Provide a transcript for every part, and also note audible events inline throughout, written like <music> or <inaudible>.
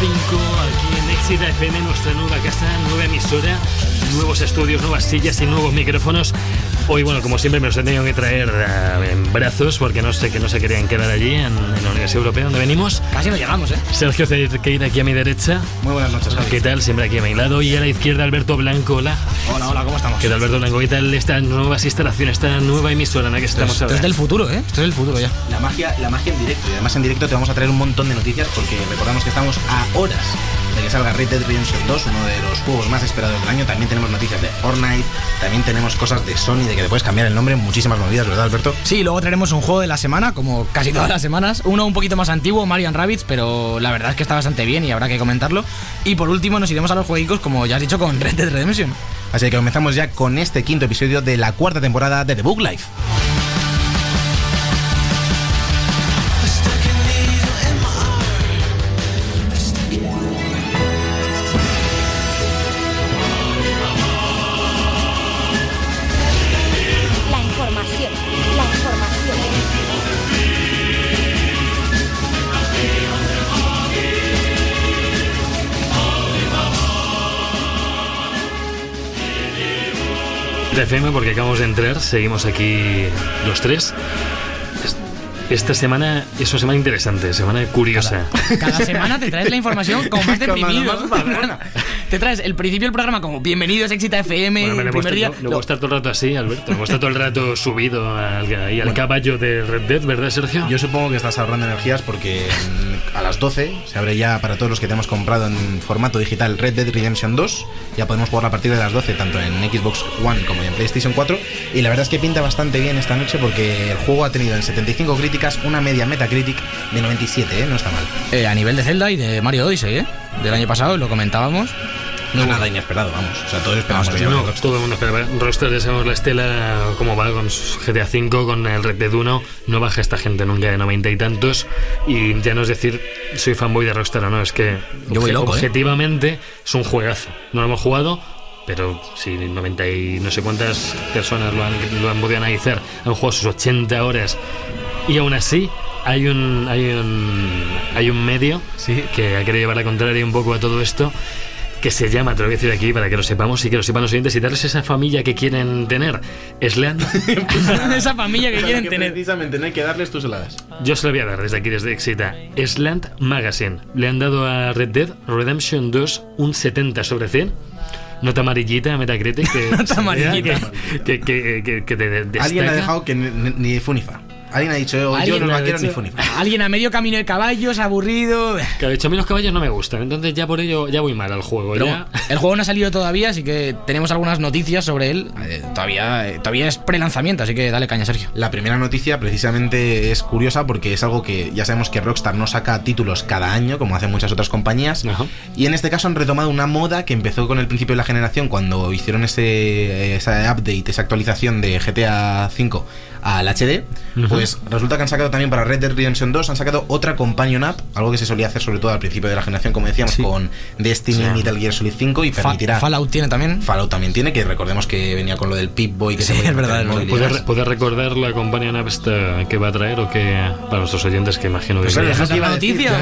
Aquí en Exita FM, nuestra nueva casa, nueva emisora, nuevos estudios, nuevas sillas y nuevos micrófonos. Hoy, bueno, como siempre, me los he tenido que traer eh, en brazos porque no sé que no se querían quedar allí en, en la Universidad Europea donde venimos. Casi no llegamos, ¿eh? Sergio Cerqueira aquí a mi derecha. Muy buenas noches, Javi. ¿Qué tal? Siempre aquí a mi lado. Y a la izquierda, Alberto Blanco. Hola. Hola, hola, ¿cómo estamos? ¿Qué tal, Alberto Blanco? ¿Qué tal estas nuevas instalaciones, esta nueva emisora en la que estamos Esto ahora? es del futuro, ¿eh? Esto es del futuro ya. La magia, la magia en directo. Y además en directo te vamos a traer un montón de noticias porque recordamos que estamos a horas de que salga Red Dead Redemption 2, uno de los juegos más esperados del año. También tenemos noticias de Fortnite, también tenemos cosas de Sony, de que le puedes cambiar el nombre, muchísimas movidas, ¿verdad, Alberto? Sí, luego traeremos un juego de la semana, como casi todas las semanas. Uno un poquito más antiguo, Marian Rabbits, pero la verdad es que está bastante bien y habrá que comentarlo. Y por último nos iremos a los jueguicos, como ya has dicho, con Red Dead Redemption. Así que comenzamos ya con este quinto episodio de la cuarta temporada de The Book Life. FM porque acabamos de entrar, seguimos aquí los tres. Es- Esta semana es una semana interesante, semana curiosa. Cada semana te traes la información como más <laughs> deprimido. te traes el principio del programa como bienvenidos a Exita FM, Bueno, me el primer día. no, estar todo el rato así, Alberto. No estar todo el rato subido al, ahí al caballo de Red Dead, ¿verdad, Sergio? Yo supongo que estás ahorrando energías porque a las 12 se abre ya para todos los que tenemos comprado en formato digital Red Dead Redemption 2. Ya podemos jugar a partir de las 12 tanto en Xbox One como en PlayStation 4. Y la verdad es que pinta bastante bien esta noche porque el juego ha tenido en 75 críticas una media Metacritic de 97, ¿eh? No está mal. Eh, a nivel de Zelda y de Mario Odyssey, ¿eh? Del año pasado, lo comentábamos. No es nada inesperado, vamos. O sea, todos esperamos que No, todo el mundo espera. Rockstar, ya sabemos la estela, cómo va con GTA V, con el Red Dead 1. No baja esta gente nunca de 90 y tantos. Y ya no es decir, soy fanboy de Rockstar o no, es que Yo voy loco, ¿eh? objetivamente es un juegazo. No lo hemos jugado, pero si 90 y no sé cuántas personas lo han, lo han podido analizar, han jugado sus 80 horas. Y aún así, hay un, hay un, hay un medio Sí. que ha querido llevar la contraria un poco a todo esto que se llama, te lo voy a decir aquí para que lo sepamos y que lo sepan los oyentes y darles esa familia que quieren tener. Slant, <laughs> <laughs> Esa familia que quieren tener. Precisamente, no hay que darles tus heladas. yo se lo voy a dar desde aquí, desde Exita. Slant Magazine. Le han dado a Red Dead Redemption 2 un 70 sobre 100. Nota amarillita, Metacritic. Que, <laughs> Nota amarillita. Que, que, que, que te destaca. Alguien ha dejado que ni, ni- ni Funifa. Alguien ha dicho, yo Alguien no lo quiero ni. Funifa. <laughs> Alguien a medio camino de caballos, aburrido. Que ha dicho, a mí los caballos no me gustan, entonces ya por ello ya voy mal al juego. Pero ya- el juego no ha salido todavía, así que tenemos algunas noticias sobre él. Eh, todavía, eh, todavía es pre-lanzamiento, así que dale caña, Sergio. La primera noticia precisamente es curiosa porque es algo que ya sabemos que Rockstar no saca títulos cada año como hacen muchas otras compañías Ajá. y en este caso han retomado una moda que empezó con el principio de la generación cuando hicieron ese, esa update, esa actualización de GTA V al HD. Pues resulta que han sacado también para Red Dead Redemption 2 han sacado otra companion app algo que se solía hacer sobre todo al principio de la generación como decíamos Sí. con Destiny Sí. Metal Gear Solid 5 y Fa- permitirá Fallout tiene también. Fallout también tiene que recordemos que venía con lo del Pip-Boy que Sí, se es verdad. ¿Puedes, recordar la compañía nave esta que va a traer o que para nuestros oyentes que imagino que Pues? ¿dejas la noticia?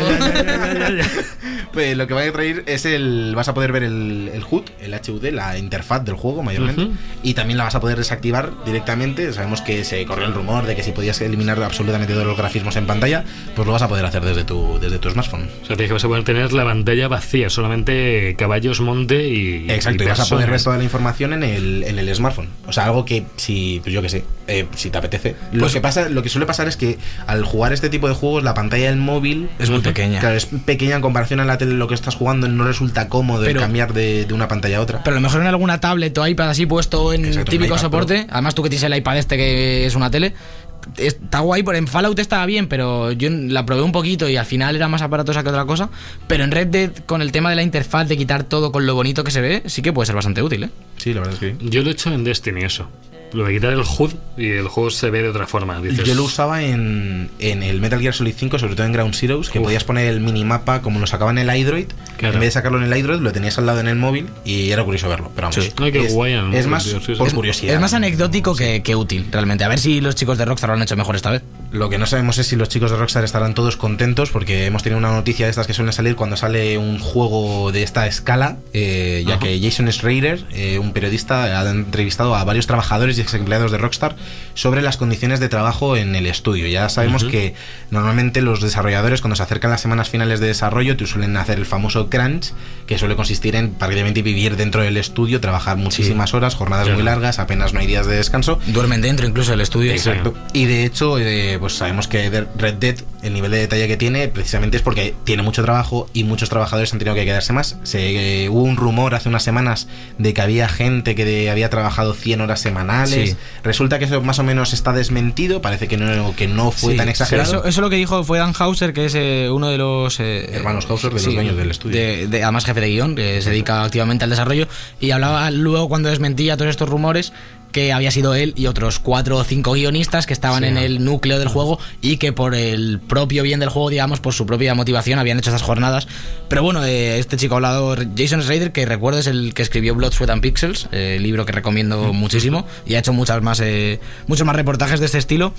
Pues lo que va a traer es el. Vas a poder ver el, el HUD, el HUD, la interfaz del juego mayormente. Ujú. Y también la vas a poder desactivar directamente. Sabemos que se corrió el rumor de que si podías eliminar absolutamente todos los grafismos en pantalla, pues lo vas a poder hacer desde tu, desde tu smartphone. O sea, tienes que vas a poder tener la pantalla vacía, solamente caballos, monte y. Exacto, y vas a poder ver toda la información en el, en el smartphone. O sea, algo que si, pues yo que sé, eh, si te apetece. Lo Pues- que pasa, lo que suele pasar es que al jugar este tipo de juegos, la pantalla del móvil Es muy pequeña. Claro, es pequeña en comparación a la tele, lo que estás jugando no resulta cómodo el cambiar de, de una pantalla a otra. Pero a lo mejor en alguna tablet o iPad así puesto en Exacto, típico iPad soporte. Además, tú que tienes el iPad este que es una tele. Está guay, por en Fallout estaba bien, pero yo la probé un poquito y al final era más aparatosa que otra cosa. Pero en Red Dead, con el tema de la interfaz, de quitar todo con lo bonito que se ve, sí que puede ser bastante útil, ¿eh? Sí, la verdad es que sí. Yo lo he hecho en Destiny eso. Lo de quitar el HUD y el juego se ve de otra forma. Dices, Yo lo usaba en, en el Metal Gear Solid 5, sobre todo en Ground Zeroes, que Uf. podías poner el minimapa como lo sacaba en el iDroid. Claro. En vez de sacarlo en el iDroid, lo tenías al lado en el móvil y era curioso verlo. Pero vamos, Sí. Ay, qué es, guay, es más tío, sí, sí. por Es- curiosidad. Es más anecdótico que, que útil, realmente. A ver si los chicos de Rockstar lo han hecho mejor esta vez. Lo que no sabemos es si los chicos de Rockstar estarán todos contentos porque hemos tenido una noticia de estas que suelen salir cuando sale un juego de esta escala, eh, ya Ajá. que Jason Schreier, eh, un periodista, ha entrevistado a varios trabajadores y ex empleados de Rockstar sobre las condiciones de trabajo en el estudio. Ya sabemos que normalmente los desarrolladores cuando se acercan las semanas finales de desarrollo te suelen hacer el famoso crunch, que suele consistir en prácticamente vivir dentro del estudio, trabajar muchísimas horas, jornadas Claro. muy largas, apenas no hay días de descanso. Duermen dentro incluso del estudio. Exacto. Y de hecho, eh, pues sabemos que Red Dead, el nivel de detalle que tiene, precisamente es porque tiene mucho trabajo y muchos trabajadores han tenido que quedarse más. Se, eh, hubo un rumor hace unas semanas de que había gente que de- había trabajado 100 horas semanales. Sí. Resulta que eso más o menos está desmentido, parece que no, que no fue Sí, tan sí, exagerado. Eso, eso lo que dijo fue Dan Hauser, que es eh, uno de los eh, Hermanos Hauser, de los dueños del estudio. de- de- además jefe de guion, que se dedica activamente al desarrollo. Y hablaba luego cuando desmentía todos estos rumores que había sido él y otros cuatro o cinco guionistas que estaban Sí. en el núcleo del juego y que por el propio bien del juego, digamos, por su propia motivación habían hecho esas jornadas. Pero bueno, eh, este chico hablador, Jason Schrader, que recuerdo es el que escribió Blood, Sweat and Pixels, eh, libro que recomiendo muchísimo, y ha hecho muchas más, eh, muchos más reportajes de este estilo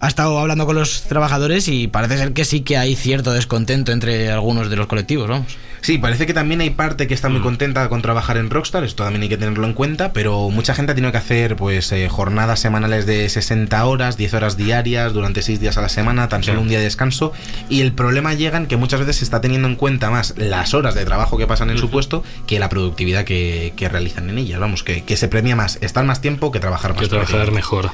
ha estado hablando con los trabajadores y parece ser que sí que hay cierto descontento entre algunos de los colectivos, vamos. Sí, parece que también hay parte que está Mm. muy contenta con trabajar en Rockstar, esto también hay que tenerlo en cuenta, pero mucha gente ha tenido que hacer pues eh, jornadas semanales de 60 horas, 10 horas diarias, durante 6 días a la semana, tan solo Sí. un día de descanso, y el problema llega en que muchas veces se está teniendo en cuenta más las horas de trabajo que pasan en su puesto que la productividad que, que realizan en ellas, vamos, que, que se premia más estar más tiempo que trabajar más. que trabajar mejor.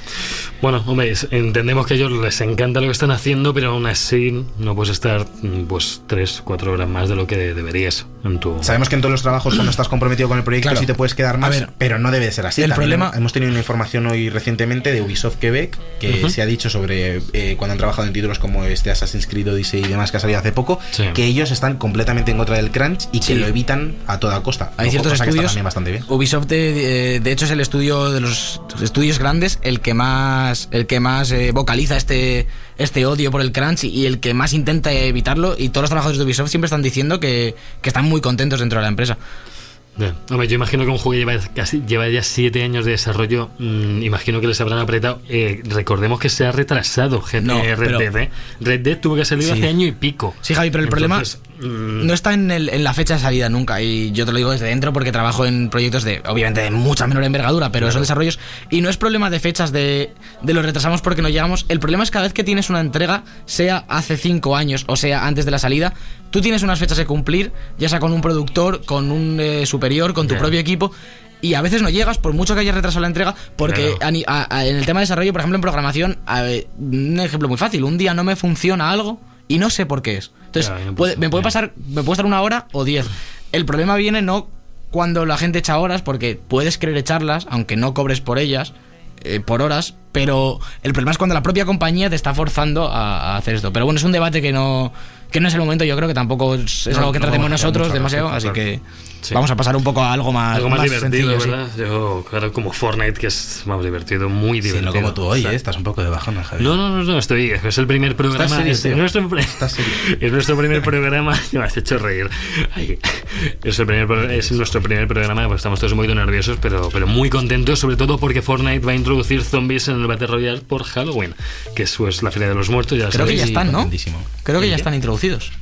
Bueno, hombre, entendemos que a ellos les encanta lo que están haciendo, pero aún así no puedes estar mm, pues 3, 4 horas más de lo que deberías en tu... Sabemos que en todos los trabajos cuando estás comprometido con el proyecto Claro. sí te puedes quedar más, ver, pero no debe de ser así. el También problema- hemos tenido una información hoy recientemente de Ubisoft Quebec que se ha dicho sobre eh, cuando han trabajado en títulos como este Assassin's Creed Odyssey y demás que ha salido hace poco, Sí. que ellos están completamente en contra del crunch y que lo evitan a toda costa. Hay Ojo, ciertos estudios. también bastante bien. Ubisoft, de, de hecho, es el estudio de los estudios grandes el que más, el que más eh, vocaliza este, este odio por el crunch y, el que más intenta evitarlo. Y todos los trabajadores de Ubisoft siempre están diciendo que, que están muy contentos dentro de la empresa. Ya. Hombre, yo imagino que un juego que lleva, casi, lleva ya 7 años de desarrollo, mm, imagino que les habrán apretado. Eh, recordemos que se ha retrasado No, Red pero- Dead, ¿eh? Red Dead tuvo que salir Sí. hace año y pico. Sí, Javi, pero el Entonces, problema no está en, el- en la fecha de salida nunca. Y yo te lo digo desde dentro porque trabajo en proyectos de, obviamente, de mucha menor envergadura, pero son desarrollos. Y no es problema de fechas de, de los retrasamos porque no llegamos. El problema es cada vez que tienes una entrega, sea hace cinco años o sea antes de la salida, tú tienes unas fechas que cumplir, ya sea con un productor, con un eh, superior, con tu propio equipo. Y a veces no llegas, por mucho que hayas retrasado la entrega, porque Claro. a ni- a- a- en el tema de desarrollo, por ejemplo, en programación, a un ejemplo muy fácil, un día no me funciona algo y no sé por qué es. Entonces, Claro, puede- me puede pasar, me puede estar una hora o diez. El problema viene no cuando la gente echa horas, porque puedes querer echarlas, aunque no cobres por ellas, eh, por horas, pero el problema es cuando la propia compañía te está forzando a, a hacer esto. Pero bueno, es un debate que no, que no es el momento, yo creo que tampoco es, es No, algo que no tratemos nosotros mucho demasiado, así que Sí. vamos a pasar un poco a algo más, algo más, divertido, sencillo, sí. ¿verdad? Yo, claro, como Fortnite, que es más divertido, muy Sí, divertido. no como tú hoy, O sea, ¿eh? estás un poco de bajona, Javier. No, no, no, no, estoy. Es el primer programa. serio, es, tío? nuestro, pre- Estás serio. <laughs> es nuestro primer programa. <laughs> Me has hecho reír. Ay, es, el primer, es nuestro primer programa. Pues estamos todos poquito nerviosos, pero, pero muy contentos, sobre todo porque Fortnite va a introducir zombies en el Battle Royale por Halloween, que es pues, la Feria de los Muertos. Ya Creo que ya Sí, están, ¿no? Creo que ¿El ya están introducidos conocidos.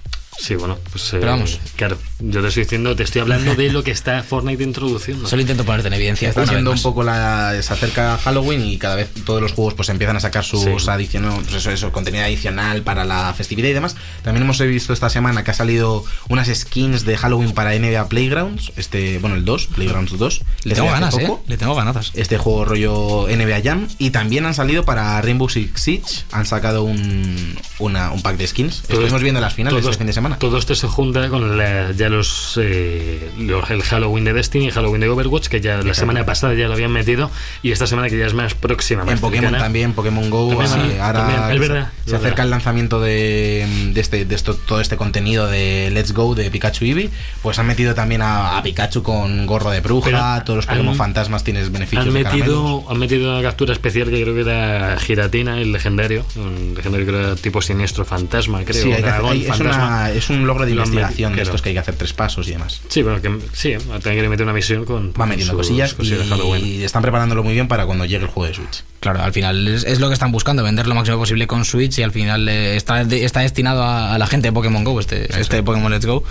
Sí, bueno, pues. eh, Pero vamos. Claro, yo te estoy diciendo, te estoy hablando de lo que está Fortnite introduciendo. Solo intento ponerte en evidencia. Está siendo un poco la. Se acerca Halloween y cada vez todos los juegos pues empiezan a sacar sus Sí. adicionales, pues eso, eso, contenido adicional para la festividad y demás. También hemos visto esta semana que ha salido unas skins de Halloween para NBA Playgrounds. Este, bueno, el 2, Playgrounds 2. Le tengo ganas, ¿eh? poco. Le tengo ganazas. Este juego rollo NBA Jam. Y también han salido para Rainbow Six Siege. Han sacado un, una- un pack de skins. Estuvimos es- viendo las finales este fin de semana. Semana. Todo esto se junta con la- ya los, eh, los- el Halloween de Destiny y Halloween de Overwatch, que ya la semana pasada ya lo habían metido, y esta semana que ya es más próxima. Más En Pokémon cercana. también, Pokémon Go, También, sí, ahora también, es se- verdad, se, es acerca el lanzamiento de, de este, de esto, todo este contenido de Let's Go de Pikachu Eevee, pues han metido también a, a Pikachu con gorro de bruja, Pero todos los han- Pokémon fantasmas tienes beneficios Han metido, han metido una captura especial que creo que era Giratina, el legendario. Un legendario que era tipo siniestro fantasma, creo. Sí, hay que hacer- dragón hay- es, fantasma. una- es un logro de investigación de estos que hay que hacer tres pasos y demás. Sí, bueno, que sí, también que meter una misión con. Va metiendo cosillas cosillas y están preparándolo muy bien para cuando llegue el juego de Switch. Claro, al final es, es lo que están buscando, vender lo máximo posible con Switch y al final eh, está, está destinado a, a la gente de Pokémon Go, este, este Pokémon Let's Go.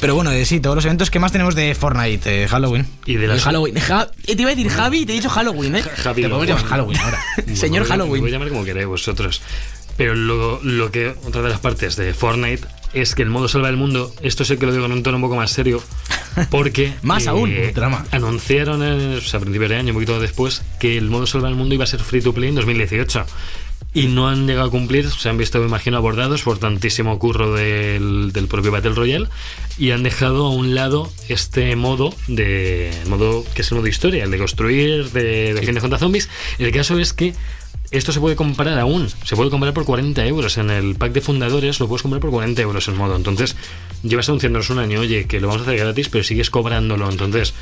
Pero bueno, eh, sí, todos los eventos que más tenemos de Fortnite, eh, Halloween. Y de las- Halloween. <laughs> Ja- eh, te iba a decir Javi y te he dicho Halloween, ¿eh? Javi Te podemos llamar Halloween ahora. <laughs> Señor Halloween. Voy a llamar como queráis vosotros. Pero lo, lo que, otra de las partes de Fortnite es que el modo salva el mundo, esto sé que lo digo en un tono un poco más serio, porque. eh, <laughs> Más aún, drama. Anunciaron eh, o sea, a principios de año, un poquito después, que el modo salva el mundo iba a ser free to play en 2018. Y no han llegado a cumplir, se han visto, me imagino, abordados por tantísimo curro del, del propio Battle Royale y han dejado a un lado este modo de modo que es el modo historia, el de construir, de defender contra zombies. El caso es que esto se puede comprar aún, se puede comprar por 40 euros en el pack de fundadores, lo puedes comprar por 40 euros el modo. Entonces, llevas anunciándonos un año, oye, que lo vamos a hacer gratis, pero sigues cobrándolo. Entonces,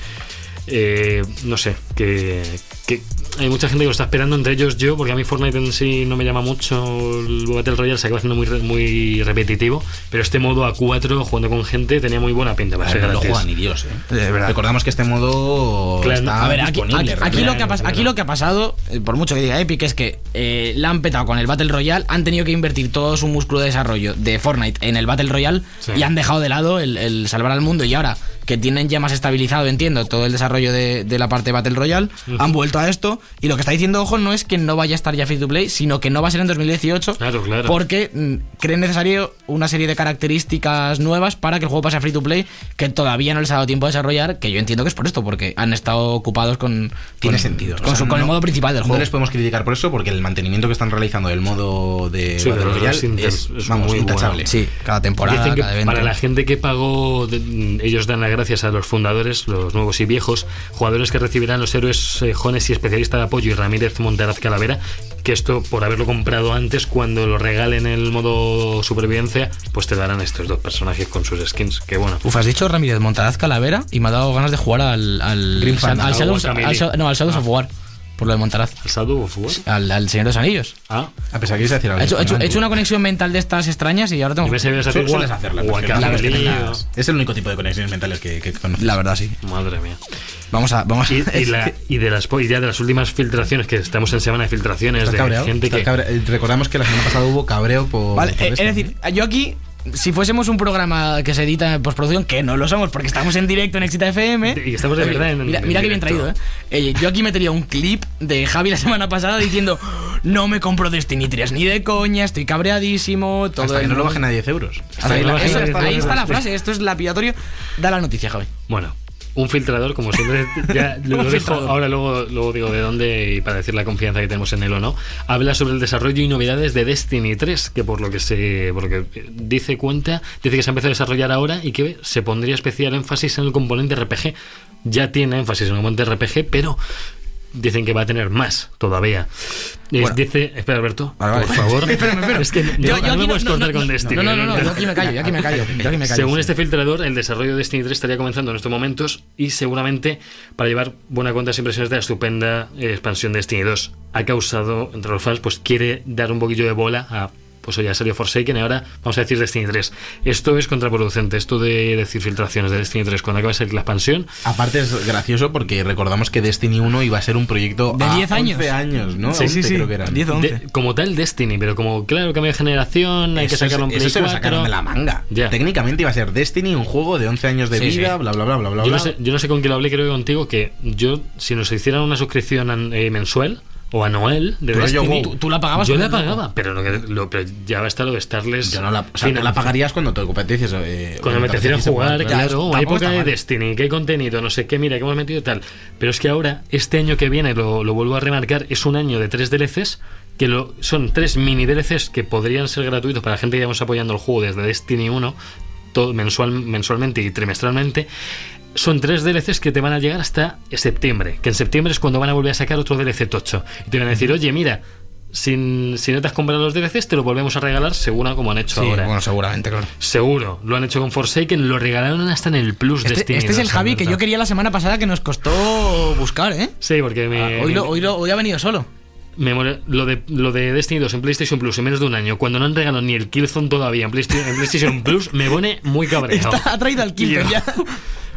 eh, no sé, que, que hay mucha gente que lo está esperando, entre ellos yo, porque a mí Fortnite en sí no me llama mucho. El Battle Royale se acaba haciendo muy, re- muy repetitivo, pero este modo A4 jugando con gente tenía muy buena pinta para A ser ver, no lo juega ni Dios, ¿eh? De verdad. Recordamos que este modo Claro, está A ver, aquí, disponible, aquí- aquí realmente. lo que ha aquí lo que ha pasado, eh, por mucho que diga Epic, es que eh, la han petado con el Battle Royale, han tenido que invertir todo su músculo de desarrollo de Fortnite en el Battle Royale Sí. y han dejado de lado el, el salvar al mundo. Y ahora que tienen ya más estabilizado, entiendo, todo el desarrollo de, de la parte Battle Royale, han vuelto a esto. Y lo que está diciendo, ojo, no es que no vaya a estar ya free to play, sino que no va a ser en 2018. Claro, claro. Porque mm, creen necesario una serie de características nuevas para que el juego pase a free to play que todavía no les ha dado tiempo a desarrollar. Que yo entiendo que es por esto, porque han estado ocupados con. Tiene con- sentido. Con, O sea, su- con el no- modo principal del No juego. les podemos criticar por eso, porque el mantenimiento que están realizando del modo de Sí, Battle de los Royale inter- es, es vamos, muy intachable. bueno. Sí, cada temporada, Dicen que cada evento. para la gente que pagó, de- ellos dan las gracias a los fundadores, los nuevos y viejos, jugadores que recibirán los héroes eh, Jones y especialista de apoyo y Ramírez Montaraz Calavera, que esto por haberlo comprado antes, cuando lo regalen en el modo supervivencia, pues te darán estos dos personajes con sus skins, que bueno. Uf, has dicho Ramírez Montaraz Calavera y me ha dado ganas de jugar al. al, Grim al, Fandango, al Shadows, al no, al Shadows of War. Por lo de Montaraz. ¿El Shadow of War? Al, al Señor de los Anillos. Ah, A pesar que quieres decir algo. He hecho, he hecho- he Fernando. hecho una conexión mental de estas extrañas y ahora tengo. que a hacer hacerla. Es el único tipo de conexiones mentales que, que conozco. La verdad, sí. Madre mía. Vamos a. Vamos a Y, y la- y de las y ya de las últimas filtraciones, que estamos en semana de filtraciones Está de cabreado, gente que. Eh, Recordamos que la semana pasada hubo cabreo por. Vale, por eh, es decir, yo aquí, si fuésemos un programa que se edita en postproducción, que no lo somos porque estamos en directo en Exita FM. Y estamos de verdad en- Mira, en mira qué bien traído, ¿eh? Eh, Yo aquí metería un clip de Javi la semana pasada diciendo: No me compro Destiny 3 ni de coña, estoy cabreadísimo. Todo Hasta que no lo bajen a 10 euros. Hasta que que no la- bajen eso- a 10 ahí está la frase, esto es lapidatorio. Da la noticia, Javi. Bueno, un filtrador, como siempre, ya <laughs> lo, dejo, ahora luego, luego digo de dónde y para decir la confianza que tenemos en él o no, habla sobre el desarrollo y novedades de Destiny 3, que por lo que se por lo que dice cuenta, dice que se ha empezado a desarrollar ahora y que se pondría especial énfasis en el componente RPG. Ya tiene énfasis en el componente RPG, pero dicen que va a tener más todavía. Es- dice, espera Alberto, Vale, vale. por favor. <laughs> Espérame, espérame. Es que Yo- no, yo no aquí me puedes no- cortar no, con Destiny. No, no, no, yo aquí me callo, yo aquí me callo. Yo aquí me callo. Según sí. este filtrador, el desarrollo de Destiny 3 estaría comenzando en estos momentos y seguramente para llevar buena cuenta las impresiones de la estupenda eh, expansión de Destiny 2 ha causado entre los fans, pues quiere dar un poquillo de bola a pues hoy ya salió Forsaken y ahora vamos a decir Destiny 3. Esto es contraproducente, esto de decir filtraciones de Destiny 3 cuando acaba de salir la expansión. Aparte es gracioso porque recordamos que Destiny 1 iba a ser un proyecto De a 10 años. 11 años, ¿no? Sí, sí, 11 sí. creo que eran. 10 o 11. De- como tal Destiny, pero como claro, cambio de generación, hay que Eso, sacarlo en eso Play se lo 4. sacaron de la manga. Ya. Técnicamente iba a ser Destiny, un juego de 11 años de Sí, vida, sí. bla, bla, bla, bla, bla. Yo no, sé, yo no sé con quién lo hablé, creo que contigo, que yo, si nos hicieran una suscripción eh, mensual o anual de Rollo Destiny. WoW. ¿Tú- tú la pagabas Yo la pagaba, pero, lo que- lo- pero ya va a estar lo de Starless. Yo no la, o sea, tú finan- la pagarías cuando te competencias. Eh, Cuando me apeteciera jugar, claro, tampoco época de. Destiny, qué contenido, no sé qué, mira, que hemos metido y tal. Pero es que ahora, este año que viene, lo, lo vuelvo a remarcar, es un año de tres DLCs, que lo, son tres mini DLCs que podrían ser gratuitos para la gente que llevamos apoyando el juego desde Destiny 1, todo, mensual, mensualmente y trimestralmente. Son tres DLCs que te van a llegar hasta septiembre, que en septiembre es cuando van a volver a sacar otro DLC tocho. Y te van a decir, oye, mira, sin, si no te has comprado los DLCs, te lo volvemos a regalar según a como han hecho Sí, ahora. bueno, seguramente, claro. Seguro, lo han hecho con Forsaken, lo regalaron hasta en el Plus Este, Destiny. este es el 2, Javi que yo quería la semana pasada que nos costó buscar, ¿eh? Sí, porque me, Ah, hoy, me- lo- hoy, lo- hoy ha venido solo. me lo, de, lo de Destiny 2 en PlayStation Plus en menos de un año, cuando no han regalado ni el Killzone todavía en PlayStation, en PlayStation Plus, me pone muy cabreado. <laughs> Está- ha traído al Killzone ya. <laughs>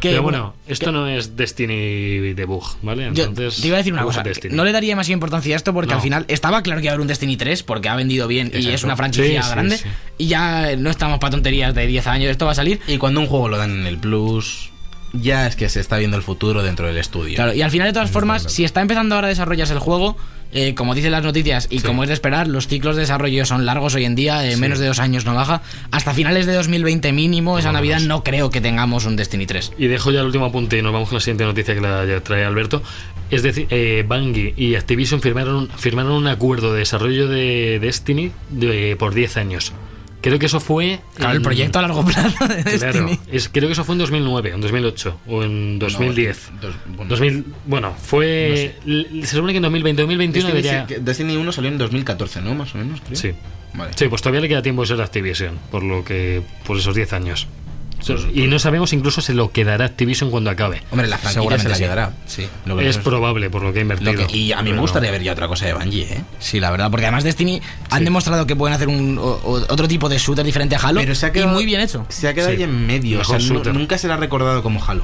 Que, Pero bueno, esto no es Destiny debug, ¿vale? Yo Entonces, te iba a decir una cosa, no le daría más importancia a esto porque No. al final estaba claro que iba a haber un Destiny 3 porque ha vendido bien y es una franquicia Sí, sí, grande sí. y ya no estamos para tonterías de 10 años, esto va a salir. Y cuando un juego lo dan en el Plus, ya es que se está viendo el futuro dentro del estudio. Claro, y al final de todas formas, si está empezando ahora a desarrollarse el juego, eh, como dicen las noticias y como es de esperar, los ciclos de desarrollo son largos hoy en día, eh, menos de dos años no baja. Hasta finales de 2020 mínimo, esa Navidad no creo que tengamos un Destiny 3. Y dejo ya el último apunte y nos vamos con la siguiente noticia que la trae Alberto. Es decir, eh, Bungie y Activision firmaron, un- firmaron un acuerdo de desarrollo de Destiny de- por 10 años. Creo que eso fue. Claro, el en- proyecto a largo plazo de Claro, es, creo que eso fue en 2009, en 2008 o en 2010. dos- bueno. 2000, bueno, fue. l- Se supone que en 2020, 2021 Destiny, debería. sí, Destiny 1 salió en 2014, ¿no? Más o menos, creo. Sí. Vale. Sí, pues todavía le queda tiempo de ser Activision, por lo que. por esos 10 años. Pues- y no sabemos incluso se lo quedará Activision cuando acabe. Hombre, la franquicia se la quedará. Sí. Lo que Es probable por lo que ha invertido. que- y a mí me gustaría no. ver ya otra cosa de Bungie, ¿eh? Sí, la verdad, porque además Destiny han demostrado que pueden hacer un, o- otro tipo de shooter diferente a Halo Pero se ha y quedado, muy bien hecho. Se ha quedado ahí en medio. O sea, nunca será recordado como Halo.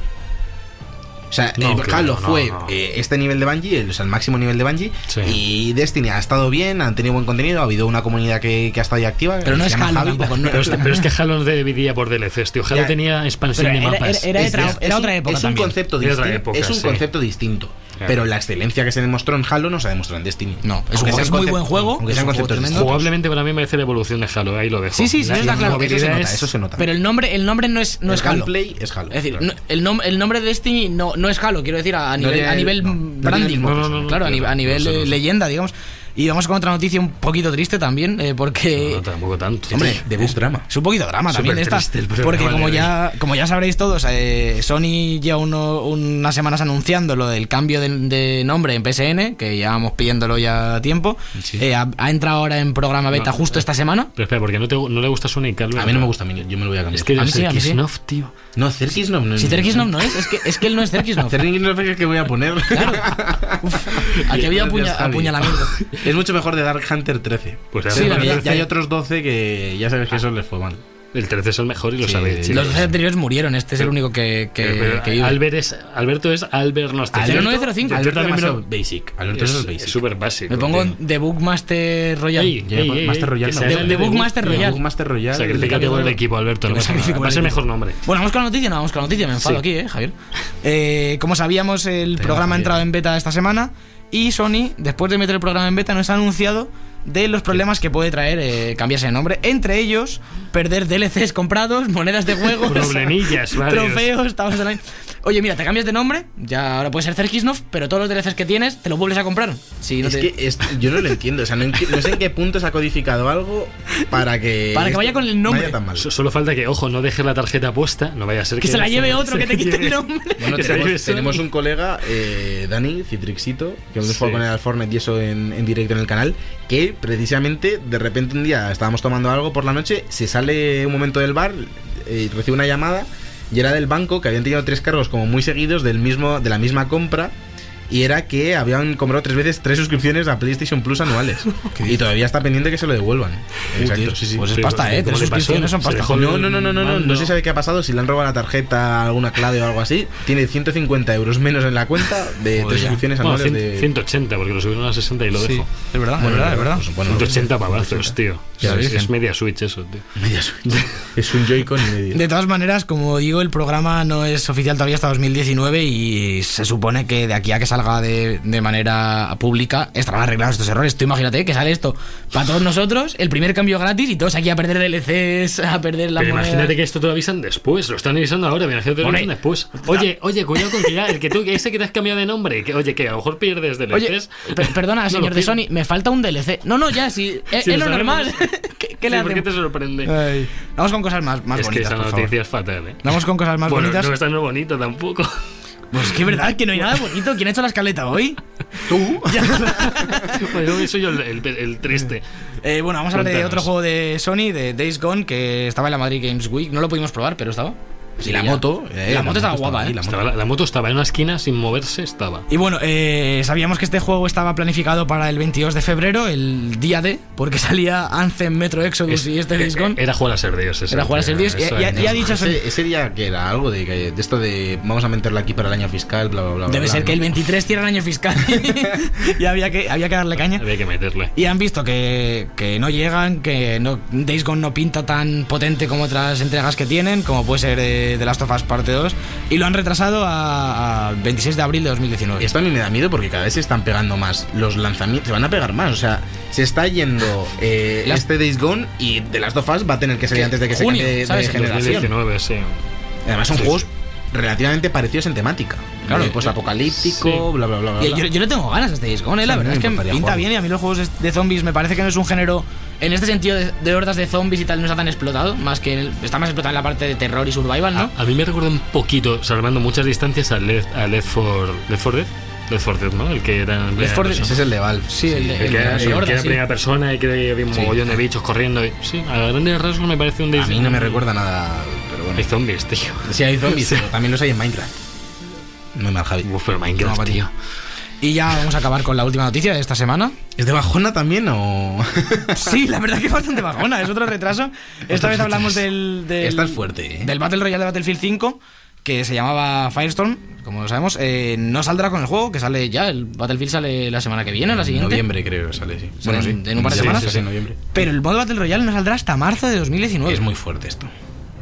O sea, No, eh, claro, Halo no, fue no. eh, este nivel de Bungie, el, o sea, el máximo nivel de Bungie. Sí. Y Destiny ha estado bien, han tenido buen contenido, ha habido una comunidad que, que ha estado ahí activa. Pero no es se llama Halo Javi. tampoco, no- Pero es, pero es que Halo dividía por DLCs, tío. Halo Ya. tenía expansión Pero de era- mapas. era- Es- era- es era otra época Es un también. concepto Era otra distinto. es un sí. concepto distinto. Claro. Pero la excelencia que se demostró en Halo no se ha demostrado en Destiny. No, es un- es muy buen juego, Aunque sean conceptos. Jugablemente para mí me parece la evolución de Halo, ahí lo dejo. Sí, sí, sí, está la claro. movilidad Eso se nota, es- eso se nota. Pero el nombre, el nombre no es, no el es Halo. gameplay es Halo. Es decir, claro. no- el, nom- el nombre de Destiny no, no es Halo, quiero decir, a, No nivel, a nivel branding. claro, a, nivel leyenda, digamos. Y vamos con otra noticia un poquito triste también, eh, porque... No, tampoco tanto. Hombre, de bus drama. Es un poquito drama Súper también esta. Porque como ya, como ya sabréis todos, eh, Sony lleva uno- unas semanas anunciando lo del cambio de, de nombre en PSN, que llevamos pidiéndolo ya tiempo. Eh, ha, ha entrado ahora en programa beta No, justo eh, esta semana. Pero espera, porque no, te, no le gusta Sonic, Albert? A mí no me gusta, a mí, yo me lo voy a cambiar. Es que A mí sí, a mí sí. Tío. No, Zerkisnov no Si Terkisnov no es, es que, es que él no es Terkisnov. <laughs> Zerkisnov es el que voy a poner. <laughs> Aquí había Gracias, apuña- Javi. apuñalamiento. <laughs> Es mucho mejor de Dark Hunter 13. Pues Sí, verdad, ya hay otros 12 que ya sabes que eso les fue mal. El 13 es el mejor y lo Sí, sabéis. Los dos anteriores murieron, este es el Pero- único que, que, Pero, que vive. Albert es, Alberto es Albert Nostalgia. Alberto- 0905. Yo Alberto también lo- basic. Alberto es es el basic. súper básico. Me pongo. The Bookmaster Royal. Ey, Ya, ey, ey, Master Royal que no. De- de Bookmaster. Royal. Bookmaster Royal. Sacrifícate por el equipo, Alberto. No Va a el ser mejor nombre. Bueno, vamos con la noticia, no vamos con la noticia, me enfado Sí. aquí, eh, Javier. Eh, como sabíamos, el programa ha entrado en beta esta semana y Sony, después de meter el programa en beta, nos ha anunciado de los problemas que puede traer eh, cambiarse de nombre. Entre ellos, perder DLCs comprados, monedas de <laughs> varios. trofeos, estamos online. Oye, mira, te cambias de nombre, ya ahora puede ser Zerkisnov, pero todos los DLCs que tienes te los vuelves a comprar. Si no Es te- que es- yo no lo entiendo. O sea, no, no sé en qué punto se ha codificado algo para que. Para que vaya con el nombre. tan mal. So- Solo falta que, ojo, no dejes la tarjeta puesta, no vaya a ser que... <laughs> <laughs> Que se la lleve otro, que te quite el nombre. Bueno, tenemos, tenemos un colega, eh, Dani Citrixito, que hemos Sí. jugado con él al Fortnite y eso en, en directo en el canal, que precisamente de repente un día estábamos tomando algo por la noche, se sale un momento del bar, eh, recibe una llamada y era del banco que habían tenido tres cargos como muy seguidos del mismo, de la misma compra. Y era que habían comprado tres veces tres suscripciones a PlayStation Plus anuales. <laughs> y todavía está pendiente que se lo devuelvan. Exacto, sí, sí. Pues es Sí, pasta, eh. ¿cómo Tres suscripciones son pasta. No, no, no, no, no, no, se sabe qué ha pasado, si le han robado la tarjeta, alguna clave o algo así. Tiene 150 euros menos en la cuenta de Joder, tres suscripciones Bueno, anuales de... 180, porque lo subieron a 60 y lo Sí, dejo. es verdad, Bueno, es verdad, es verdad. pues, bueno, 180 pavazos, 180. tío. Ya es, bien. media Switch eso, tío. <laughs> Media Switch. es un Joy-Con y medio. De todas maneras, como digo, el programa no es oficial todavía hasta 2019 y se supone que de aquí a que salga de, de manera pública, estarán arreglados estos errores. Tú imagínate que sale esto para todos nosotros, el primer cambio gratis y todos aquí a perder DLCs, a perder la Pero moneda. imagínate que esto te lo avisan después, lo están avisando ahora, imagínate que te lo avisan después. Oye, oye, cuidado con que ya, el que tú, ese que te has cambiado de nombre, que, oye, que a lo mejor pierdes DLCs. Oye, per- perdona, No señor de. Sony, me falta un DLC. No, no, ya, sí, es, Sí, es lo normal. <laughs> ¿Qué, qué le Sí, ¿por qué te sorprende? Ay. Vamos con cosas más, más es que bonitas, esa por favor. noticia es fatal, ¿eh? Vamos con cosas más bueno, bonitas. no está no bonito tampoco. Pues que verdad que no hay nada bonito. ¿Quién ha hecho la escaleta hoy? ¿Tú? bueno, <laughs> yo soy yo el, el- el triste. Eh, bueno, vamos a hablar de otro juego de Sony, de Days Gone, que estaba en la Madrid Games Week. No lo pudimos probar, pero estaba. Y la moto. eh, La moto estaba guapa, ¿eh? la moto. Estaba la, la moto estaba en una esquina sin moverse, estaba. Y bueno, eh, sabíamos que este juego estaba planificado para el 22 de febrero, el día de, porque <laughs> salía Anthem, Metro Exodus y este Days Gone. Era jugar a ser Dios. ese Era jugar a ser Dios, y- ha dicho- Ese, ese día que era algo de, que- de esto de vamos a meterlo aquí para el año fiscal, bla, bla, bla. Debe bla, ser ¿no? que el 23 cierra el año fiscal <laughs> <laughs> y había que, había que darle caña. Había que meterle. Y han visto que, que no llegan, que no, Days Gone no pinta tan potente como otras entregas que tienen, como puede ser eh, The Last of Us Parte 2, y lo han retrasado a, a 26 de abril de 2019. Esto a mí me da miedo porque cada vez se están pegando más los lanzamientos. Se van a pegar más. O sea, se está yendo eh, este Days Gone y The Last of Us va a tener que salir antes de que junio, se cambie de, ¿sabes? de generación. 2019, sí. Además son Sí, juegos sí. relativamente parecidos en temática. Claro. Eh, Post-apocalíptico, Sí. bla, bla, bla, bla. Y yo, yo le tengo ganas a este Gone, eh, la Sí, verdad es que pinta bien y a mí los juegos de, zombies me parece que no es un género, en este sentido de, de hordas de zombies y tal, no está tan explotado, más que el- está más explotado en la parte de terror y survival, ¿no? A, a mí me recuerda un poquito, salvando muchas distancias, a Left, a Left 4 Left 4 Dead. Left 4 Dead, ¿no? El que era en primera 4 Dead. Ese es el de Valve. Sí, el de- El que, era, el que era sí. primera persona y que había un Sí. mogollón de bichos corriendo. y- sí, a grandes rasgos me parece un A mí no me recuerda nada, pero bueno. Hay zombies, tío. Sí, hay zombies, <laughs> Sí. pero también los hay en Minecraft. Muy mal, Javi. Uf, pero Minecraft, No, tío. Y ya vamos a acabar con la última noticia de esta semana. ¿Es de bajona también o...? <laughs> Sí, la verdad que es bastante bajona, es otro retraso. Esta vez hablamos del, del, Esta es fuerte, ¿eh? del Battle Royale de Battlefield 5, que se llamaba Firestorm, como lo sabemos. eh, no saldrá con el juego, que sale ya, el Battlefield sale la semana que viene o la En siguiente. noviembre creo que sale, sí. Sale en- en un par de Sí, semanas. Sí, sí, en noviembre. Pero el modo Battle Royale no saldrá hasta marzo de 2019. Es muy fuerte esto.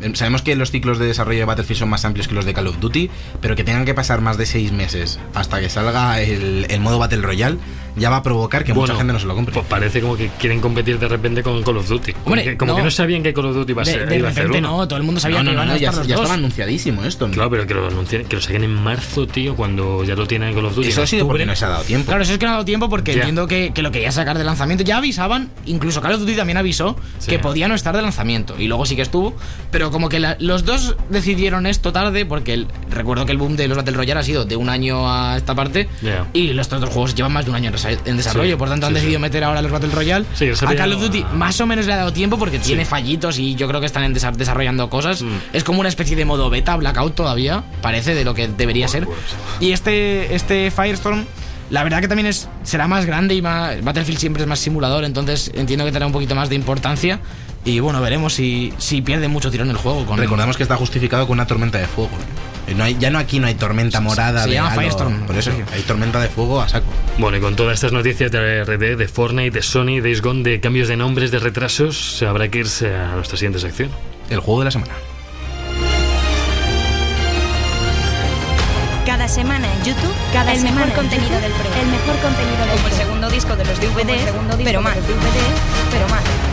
Eh, Sabemos que los ciclos de desarrollo de Battlefield son más amplios que los de Call of Duty, pero que tengan que pasar más de seis meses hasta que salga el, el modo Battle Royale ya va a provocar que mucha gente no se lo compre. Pues parece como que quieren competir de repente con Call of Duty. Como, Hombre, que, como no. que no sabían que Call of Duty iba a de, ser. de iba a ser repente uno. no, todo el mundo sabía no, no, que no, iban no, a ya, estar los ya dos. estaba anunciadísimo esto. Claro, pero que lo, anuncien- que lo saquen en marzo, tío, cuando ya lo tienen en Call of Duty. Eso ha sido porque no se ha dado tiempo. Claro, eso es que no ha dado tiempo porque Ya. entiendo que, que lo quería sacar de lanzamiento. Ya avisaban, incluso Call of Duty también avisó Sí. que podía no estar de lanzamiento. Y luego sí que estuvo. Pero como que la- los dos decidieron esto tarde porque el- recuerdo que el boom de los Battle Royale ha sido de un año a esta parte. Ya. Y los otros juegos llevan más de un año en en desarrollo. Sí, por tanto, han sí, decidido sí. meter ahora los Battle Royale. A Call of Duty más o menos le ha dado tiempo porque tiene fallitos y yo creo que están desarrollando cosas. Mm. Es como una especie de modo beta, blackout todavía. Parece de lo que debería ser. pues. Y este, este Firestorm, la verdad que también es, será más grande y más. Battlefield siempre es más simulador, entonces entiendo que tendrá un poquito más de importancia. Y bueno, veremos si, si pierde mucho tirón el juego. Con, Recordamos que está justificado con una tormenta de fuego. ¿eh? No hay, ya no aquí no hay tormenta morada. se de llama halo, Firestorm. Por eso, hay tormenta de fuego a saco. Bueno, y con todas estas noticias de RD, de Fortnite, de Sony, Days Gone, de cambios de nombres, de retrasos, habrá que irse a nuestra siguiente sección. El juego de la semana. Cada semana en YouTube, cada el mejor contenido del programa. El mejor contenido del Como el segundo disco de los DVDs, pero más. pero más.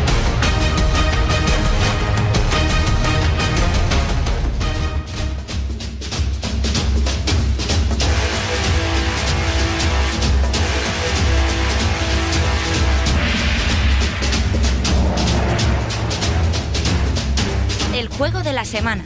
Juego de la semana.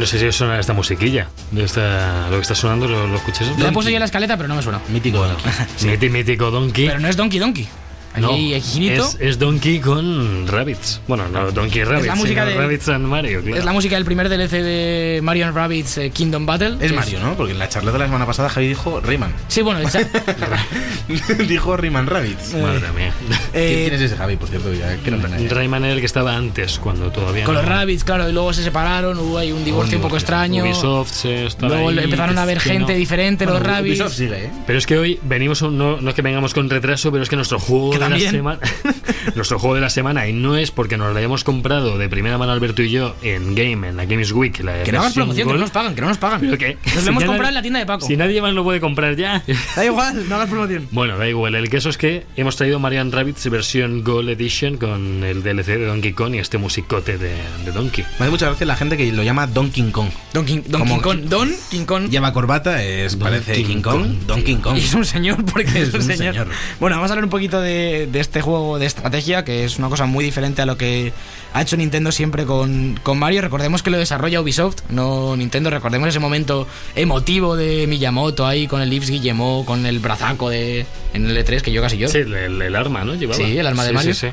No sé si os suena esta musiquilla, de esta, lo que está sonando, ¿lo, lo escucháis? Lo he puesto yo en la escaleta, pero no me suena. Mítico Donkey. <laughs> Mítico Donkey. Pero no es Donkey Donkey. Aquí No, es, es Donkey con Rabbits. Bueno, no Donkey Rabbits, la música de- Rabbits and Mario. claro. Es la música del primer DLC de Mario and Rabbids eh, Kingdom Battle. Es Mario, ¿no? Porque en la charla de la semana pasada Javi dijo Rayman. Sí, bueno, <laughs> dijo Rayman Rabbits. Madre mía. eh, ¿Quién es ese Javi, por cierto? Ya, que no. Rayman era el que estaba antes, cuando todavía con no- los Rabbids, claro, y luego se separaron, hubo ahí un divorcio un poco extraño. Ubisoft se estaba Luego ahí, empezaron a ver gente no. diferente, los Bueno, Rabbids. Ubisoft sigue, ¿eh? Pero es que hoy venimos, un- no, no es que vengamos con retraso, pero es que nuestro juego de también. la semana, <laughs> nuestro juego de la semana, y no es porque nos lo hayamos comprado de primera mano Alberto y yo en Game, en la Games Week, la Que no hagas promoción, que no nos pagan, que no nos pagan. pero que- Nos si lo hemos comprado en la tienda de Paco. Si nadie más lo puede comprar ya. <laughs> Da igual, no hagas promoción. Bueno, da igual. El caso es que hemos traído Mario Rabbits versión Gold Edition con el DLC de Donkey Kong y este musicote de, de Donkey. Me hace mucha gracia la gente que lo llama Donkey Kong. Don King, Don Como- King Kong. Don King Kong. Lleva corbata, es, Donkey parece King Kong. Kong, Donkey Kong. <laughs> Y es un señor porque es, Es un, un señor. señor. Bueno, vamos a hablar un poquito de, de este juego de estrategia, que es una cosa muy diferente a lo que ha hecho Nintendo siempre con, con Mario. Recordemos que lo desarrolla Ubisoft, no Nintendo. Recordemos ese momento emotivo de Miyamoto ahí con el Lips Guillemot, con el brazaco de en el E3 que yo casi yo. Sí, el, el- arma, ¿no? Llevaba. Sí, el arma de Sí, Mario. sí, sí.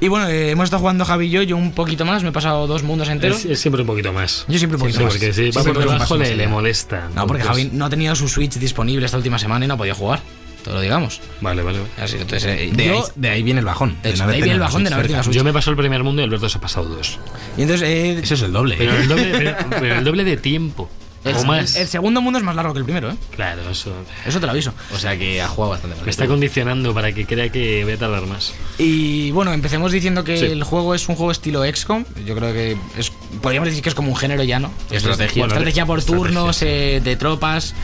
Y bueno, eh, hemos estado jugando Javi y yo, yo un poquito más, me he pasado dos mundos enteros. Es, es siempre un poquito más. Yo siempre un poquito Sí, más. porque si va Siempre por debajo le, le molesta. No, porque Javi no ha tenido su Switch disponible esta última semana y no ha podido jugar. Todo lo digamos. Vale, vale. vale. Así, entonces, eh, De, yo- ahí, de ahí viene el bajón. De hecho, no haber de ahí viene el bajón de no haber tenido. Yo me pasó el primer mundo y Alberto se ha pasado dos. y entonces, eh, Ese es el doble. Pero ¿eh? el doble, pero, <laughs> pero el doble de tiempo. el, o más. el segundo mundo es más largo que el primero, ¿eh? Claro, eso Eso te lo aviso. O sea que ha jugado bastante más. me está condicionando para que crea que voy a tardar más. Y bueno, empecemos diciendo que Sí. el juego es un juego estilo XCOM. Yo creo que es, podríamos decir que es como un género ya, ¿no? Estrategia. Bueno, Estrategia por estrategia, turnos, sí. eh, de tropas.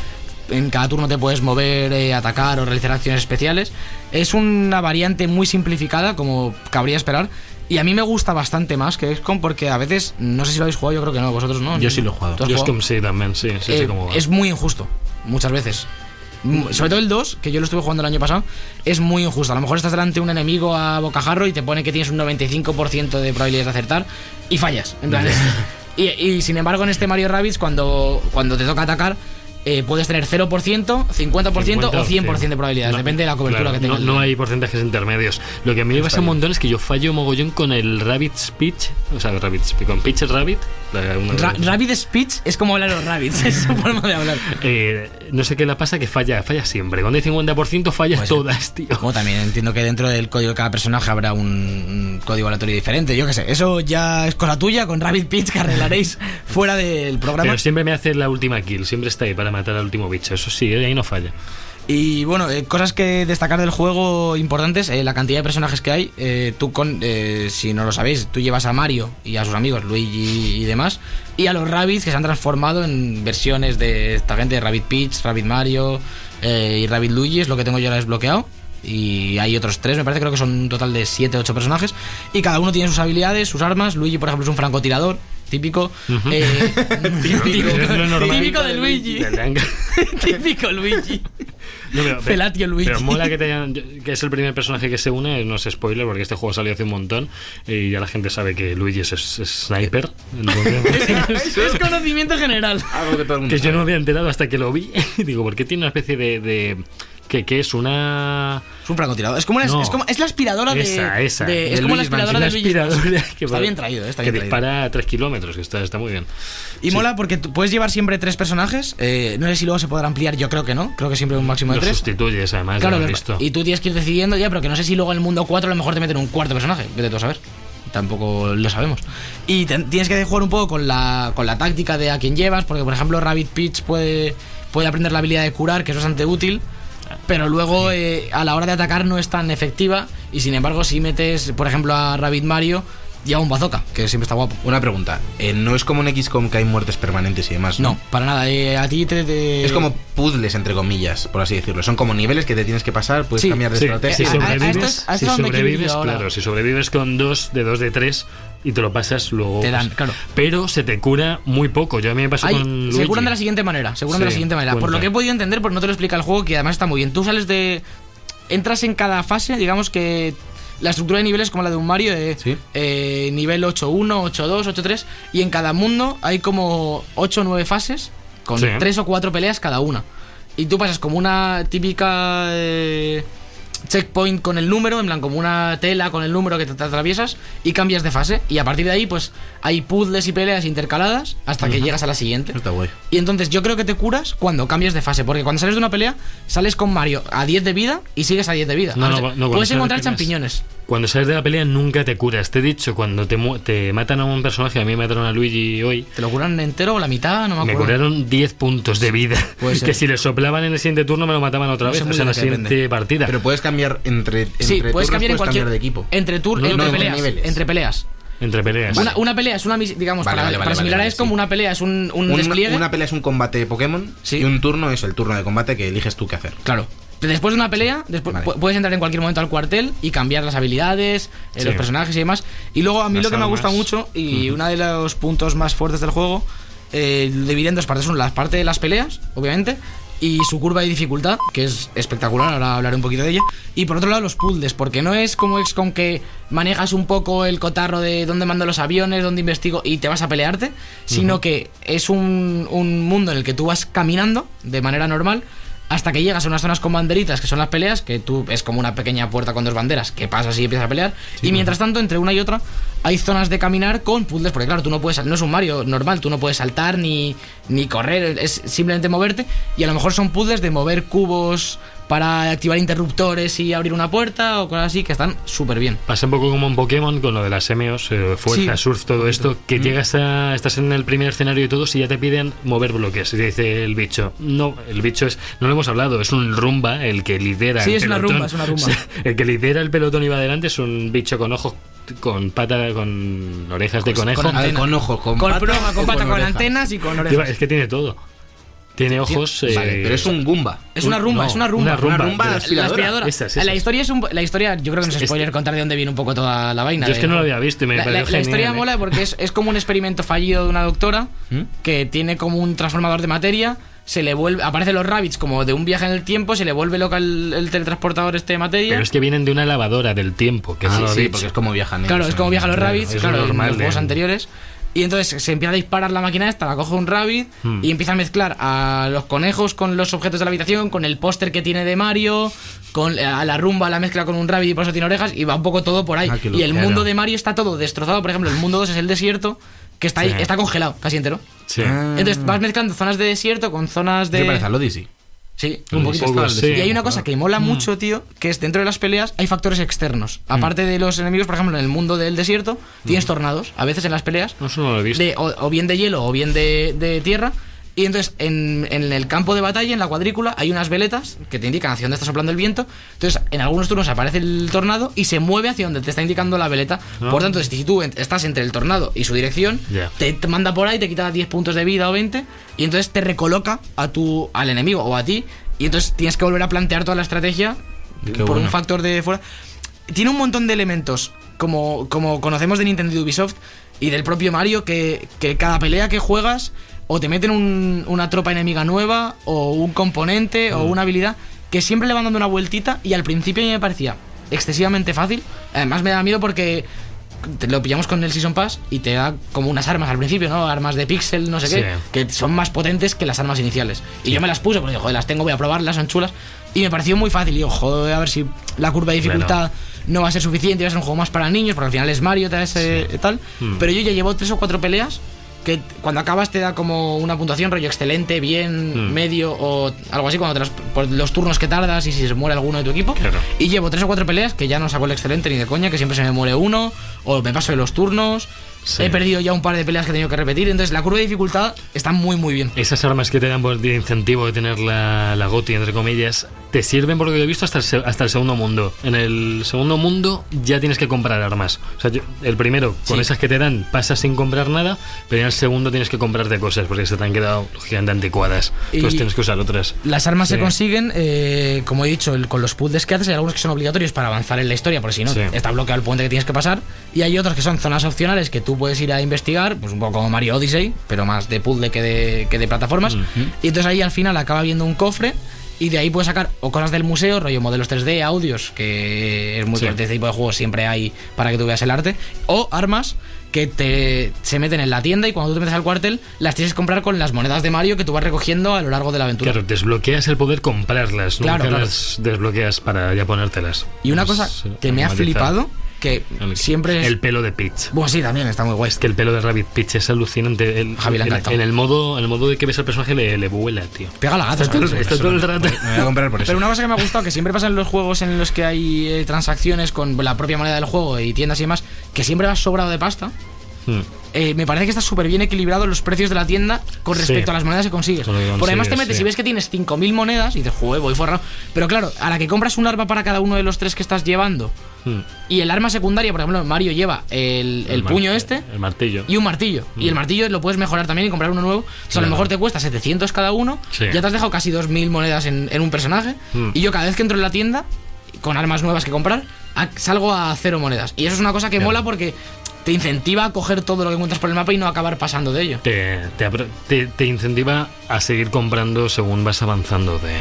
En cada turno te puedes mover, eh, atacar o realizar acciones especiales. Es una variante muy simplificada, como cabría esperar. Y a mí me gusta bastante más que XCOM porque a veces, no sé si lo habéis jugado, yo creo que no, vosotros no. Yo sí lo he jugado. ¿Tú has Yo como sí, también, sí, sí, Eh, cómo va. es muy injusto, muchas veces. Sobre todo el 2, que yo lo estuve jugando el año pasado, es muy injusto. A lo mejor estás delante de un enemigo a bocajarro y te pone que tienes un 95% de probabilidades de acertar y fallas. En plan, <laughs> y, y sin embargo, en este Mario Rabbids, cuando, cuando te toca atacar, eh, puedes tener 0%, 50%, 50 o 100% de probabilidades. No, depende de la cobertura claro, que tengas. No, no hay porcentajes intermedios. Lo que a mí me pasa un montón es que yo fallo mogollón con el Rabbit Speech. O sea, Rabbit Speech. Con Pitch Rabbit. Ra- Rabbit Speech es como hablar los rabbits, <laughs> es su forma de hablar. Eh, no sé qué le pasa que falla, falla siempre. Cuando hay 50% fallas Pues, todas, tío. Como también entiendo que dentro del código de cada personaje habrá un, un código aleatorio diferente. Yo qué sé, eso ya es cosa tuya con Rabbit Pitch que arreglaréis <laughs> fuera del programa. Pero siempre me hace la última kill, siempre está ahí para matar al último bicho. Eso sí, eh, ahí no falla. Y bueno, eh, cosas que destacar del juego importantes, eh, la cantidad de personajes que hay. tú con, si no lo sabéis, tú llevas a Mario y a sus amigos, Luigi y demás, y a los Rabbits que se han transformado en versiones de esta gente, Rabbit Peach, Rabbit Mario y Rabbit Luigi, es lo que tengo yo ahora desbloqueado. Y hay otros tres, me parece, creo que son un total de 7 8 personajes. Y cada uno tiene sus habilidades, sus armas. Luigi, por ejemplo, es un francotirador, típico. eh, <laughs> típico, Es lo normal. típico de Luigi. <laughs> típico Luigi. No, pero- Felatio Luigi. Pero mola que, te hayan- que es el primer personaje que se une, no es spoiler porque este juego salió hace un montón y ya la gente sabe que Luigi es, es- es sniper. entonces- <laughs> es conocimiento general. Algo que todo el mundo que yo no me había enterado hasta que lo vi. Digo, ¿por qué tiene una especie de... de que, que es una... Es un francotirador. Es como, una- No. es como es la aspiradora de. Esa, esa. de- es como la Luigi's aspiradora de aspiradora que Está bien traído, está que bien traído. dispara a 3 kilómetros, que está, está muy bien. Y mola porque puedes llevar siempre tres personajes. eh, no sé si luego se podrá ampliar, yo creo que no. Creo que siempre un máximo de Lo tres. sustituyes además, Claro, lo- visto. y tú tienes que ir decidiendo ya, pero que no sé si luego en el mundo 4 a lo mejor te meten un cuarto personaje. Vete tú a saber. Tampoco lo sabemos. Y te- tienes que jugar un poco con la, con la táctica de a quién llevas, porque por ejemplo Rabbit Peach puede, puede aprender la habilidad de curar, que es bastante útil. Pero luego eh, a la hora de atacar no es tan efectiva. Y sin embargo, si metes, por ejemplo, a Rabbit Mario, lleva un bazooka, que siempre está guapo. Una pregunta. eh, no es como en XCOM que hay muertes permanentes y demás. No, para nada. eh, a ti te, te- Es como puzzles, entre comillas, por así decirlo. Son como niveles que te tienes que pasar, puedes Sí, cambiar de Sí, estrategia. si a- a- a sobrevives, estos- a estos si sobrevives, claro, si sobrevives con dos, de dos de tres y te lo pasas luego. Te dan, pues, claro. Pero se te cura muy poco. Yo a mí me pasó Hay- con se Luigi. curan de la siguiente manera. Se curan de la Sí, siguiente manera. Por lo cuenta. que he podido entender, porque no te lo explica el juego, que además está muy bien. Tú sales de. Entras en cada fase, digamos que. La estructura de niveles es como la de un Mario, de Sí. eh, nivel 8.1, 8.2, 8.3, y en cada mundo hay como 8 o 9 fases, con Sí. 3 o 4 peleas cada una. Y tú pasas como una típica eh, checkpoint con el número, en plan como una tela con el número que te, te atraviesas y cambias de fase. Y a partir de ahí, pues hay puzzles y peleas intercaladas hasta que llegas a la siguiente. Está guay. Y entonces yo creo que te curas cuando cambias de fase, porque cuando sales de una pelea, sales con Mario a 10 de vida y sigues a 10 de vida. No, no, no, puedes encontrar champiñones. Cuando sales de la pelea nunca te curas. Te he dicho, cuando te, mu- te matan a un personaje, a mí me mataron a Luigi hoy, ¿Te lo curan entero o la mitad? No me me acuerdo. curaron 10 puntos de vida. Puede <laughs> ser. Que si le soplaban en el siguiente turno me lo mataban otra vez, o sea, en la siguiente Depende. partida. Pero puedes cambiar entre. Sí, entre puedes turnos, cambiar en cualquier cambiar de equipo. Entre, tur- No, entre no, entre peleas. Entre peleas. Entre peleas. Una, una pelea es una digamos Vale, para, vale, vale, para vale, similar vale, es como sí. una pelea es un, un Un- despliegue una pelea es un combate Pokémon Sí. y un turno es el turno de combate que eliges tú qué hacer. claro después de una pelea después Vale. pu- puedes entrar en cualquier momento al cuartel y cambiar las habilidades eh, Sí. los personajes y demás y luego a mí Las lo que me armas. gusta mucho y uno de los puntos más fuertes del juego eh, lo dividir en dos partes una la parte de las peleas obviamente y su curva de dificultad, que es espectacular, ahora hablaré un poquito de ella. Y por otro lado, los puzzles, porque no es como XCOM que manejas un poco el cotarro de dónde mando los aviones, dónde investigo y te vas a pelearte, sino que es un, un mundo en el que tú vas caminando de manera normal hasta que llegas a unas zonas con banderitas, que son las peleas, que tú es como una pequeña puerta con dos banderas, que pasas y empiezas a pelear. y mientras tanto, entre una y otra, hay zonas de caminar con puzzles, porque claro, tú no puedes, no es un Mario normal, tú no puedes saltar ni, ni correr, es simplemente moverte. Y a lo mejor son puzzles de mover cubos para activar interruptores y abrir una puerta o cosas así, que están súper bien. Pasa un poco como en Pokémon con lo de las semios, eh, fuerza, Sí. surf, todo esto, Mm. que llegas a. estás en el primer escenario y todo, si ya te piden mover bloques. Y te dice el bicho. No, el bicho es. No lo hemos hablado, es un rumba el que lidera. Sí, el es una pelotón. rumba, es una rumba. <laughs> El que lidera el pelotón y va adelante es un bicho con ojos, con pata, con orejas de conejo. con con ojos, con, Con, pata broma, con pata, con, orejas. antenas y con orejas. Es que tiene todo. Tiene ojos. eh, Vale, pero es un Goomba. Es una rumba, no, es una rumba. una rumba. rumba de- La aspiradora. La esas. historia es un, la historia, yo creo que no es spoiler contar de dónde viene un poco toda la vaina. Yo es que no lo había visto y me la, pareció la- la genial, historia eh. mola porque es, es como un experimento fallido de una doctora ¿Mm? que tiene como un transformador de materia. Se le vuelve, aparecen los rabbits como de un viaje en el tiempo, se le vuelve loca el, el teletransportador este de materia. Pero es que vienen de una lavadora del tiempo. Que Ah, sí, dicho. porque es como viajan. Claro, es como viajan los rabbits, claro, en los juegos anteriores. Y entonces se empieza a disparar la máquina esta, la coge un rabbit Hmm. y empieza a mezclar a los conejos con los objetos de la habitación, con el póster que tiene de Mario, con a la rumba la mezcla con un rabbit y por eso tiene orejas y va un poco todo por ahí. Ah, qué y el mundo de Mario está todo destrozado, por ejemplo, el mundo 2 es el desierto que está ahí, Sí. está congelado casi entero. Sí. Entonces vas mezclando zonas de desierto con zonas ¿Qué de parece al Odyssey? Sí, Un poquito sí. Y hay una cosa que mola mucho, tío, que es dentro de las peleas hay factores externos. Aparte de los enemigos, por ejemplo, en el mundo del desierto, tienes tornados, a veces en las peleas, No, eso no lo he visto. de, o, o bien de hielo o bien de, de tierra. Y entonces en, en el campo de batalla, en la cuadrícula, hay unas veletas que te indican hacia dónde está soplando el viento. Entonces, en algunos turnos aparece el tornado y se mueve hacia donde te está indicando la veleta. Ah. Por tanto, si tú estás entre el tornado y su dirección, te, te manda por ahí, te quita 10 puntos de vida o 20, y entonces te recoloca a tu, al enemigo o a ti. Y entonces tienes que volver a plantear toda la estrategia Qué por un factor de fuera. Tiene un montón de elementos, como, como conocemos de Nintendo y Ubisoft y del propio Mario, que, que cada pelea que juegas o te meten un- una tropa enemiga nueva, o un componente, o una habilidad, que siempre le van dando una vueltita y al principio a mí me parecía excesivamente fácil. Además me da miedo porque te lo pillamos con el Season Pass y te da como unas armas al principio, ¿no? Armas de pixel, no sé Sí. qué, que son más potentes que las armas iniciales. Y yo me las puse porque joder, las tengo, voy a probarlas, son chulas. Y me pareció muy fácil. Y digo, joder, a ver si la curva de dificultad no va a ser suficiente, va a ser un juego más para niños, porque al final es Mario, tal, ese- tal. Hmm. Pero yo ya llevo tres o cuatro peleas que cuando acabas te da como una puntuación rollo excelente, bien, Hmm. medio o algo así, cuando te los, por los turnos que tardas y si se muere alguno de tu equipo. Claro. Y llevo tres o cuatro peleas que ya no saco el excelente ni de coña, que siempre se me muere uno, o me paso de los turnos. Sí. He perdido ya un par de peleas que he tenido que repetir, entonces la curva de dificultad está muy, muy bien. Esas armas que te dan por de incentivo de tener la, la GOTI, entre comillas, te sirven por lo que yo he visto hasta el, se- hasta el segundo mundo. En el segundo mundo ya tienes que comprar armas. O sea, yo- el primero, con Sí. esas que te dan, pasas sin comprar nada, pero en el segundo tienes que comprarte cosas porque se te han quedado lógicamente anticuadas. Y- Pues tienes que usar otras. Las armas se Sí. consiguen, eh, como he dicho, el- con los puzzles que haces. Hay algunos que son obligatorios para avanzar en la historia, porque si no, está bloqueado el puente que tienes que pasar. Y hay otros que son zonas opcionales que tú puedes ir a investigar, pues un poco como Mario Odyssey, pero más de puzzle que de, que de plataformas. Y entonces ahí al final acaba viendo un cofre Y de ahí puedes sacar o cosas del museo, rollo modelos 3D, audios, que es muy Sí. de este tipo de juegos siempre hay para que tú veas el arte, o armas que te se meten en la tienda y cuando tú te metes al cuartel las tienes que comprar con las monedas de Mario que tú vas recogiendo a lo largo de la aventura. Claro, desbloqueas el poder comprarlas, Claro, nunca claro. las desbloqueas para ya ponértelas. Y una Es, cosa eh, que me ha flipado, que el- siempre es... El pelo de Peach. Bueno, sí, también está muy guay. Es que el pelo de Rabbit Peach es alucinante. El, Javi ha en, el modo, en el modo de que ves al personaje le, le vuela, tío. Pega la gata. Está está todo el rato. Me voy a comprar por eso. Pero una cosa que me ha gustado, que siempre pasa en los juegos en los que hay eh, transacciones con la propia moneda del juego y tiendas y demás, que siempre vas sobrado de pasta. Hmm. Eh, me parece que está súper bien equilibrado los precios de la tienda con Sí. respecto a las monedas que consigues. Por además te metes sí. y ves que tienes 5.000 monedas y dices, joder, voy forrado. Pero claro, a la que compras un arma para cada uno de los tres que estás llevando Hmm. y el arma secundaria, por ejemplo, Mario lleva el, puño este El martillo. y un martillo. Y el martillo lo puedes mejorar también y comprar uno nuevo. O sea, a Claro. lo mejor te cuesta 700 cada uno. Sí. Ya te has dejado casi 2.000 monedas en, en un personaje. Mm. Y yo cada vez que entro en la tienda, con armas nuevas que comprar, salgo a cero monedas. Y eso es una cosa que mola porque te incentiva a coger todo lo que encuentras por el mapa y no acabar pasando de ello. te, te, apro- te- te incentiva a seguir comprando según vas avanzando de.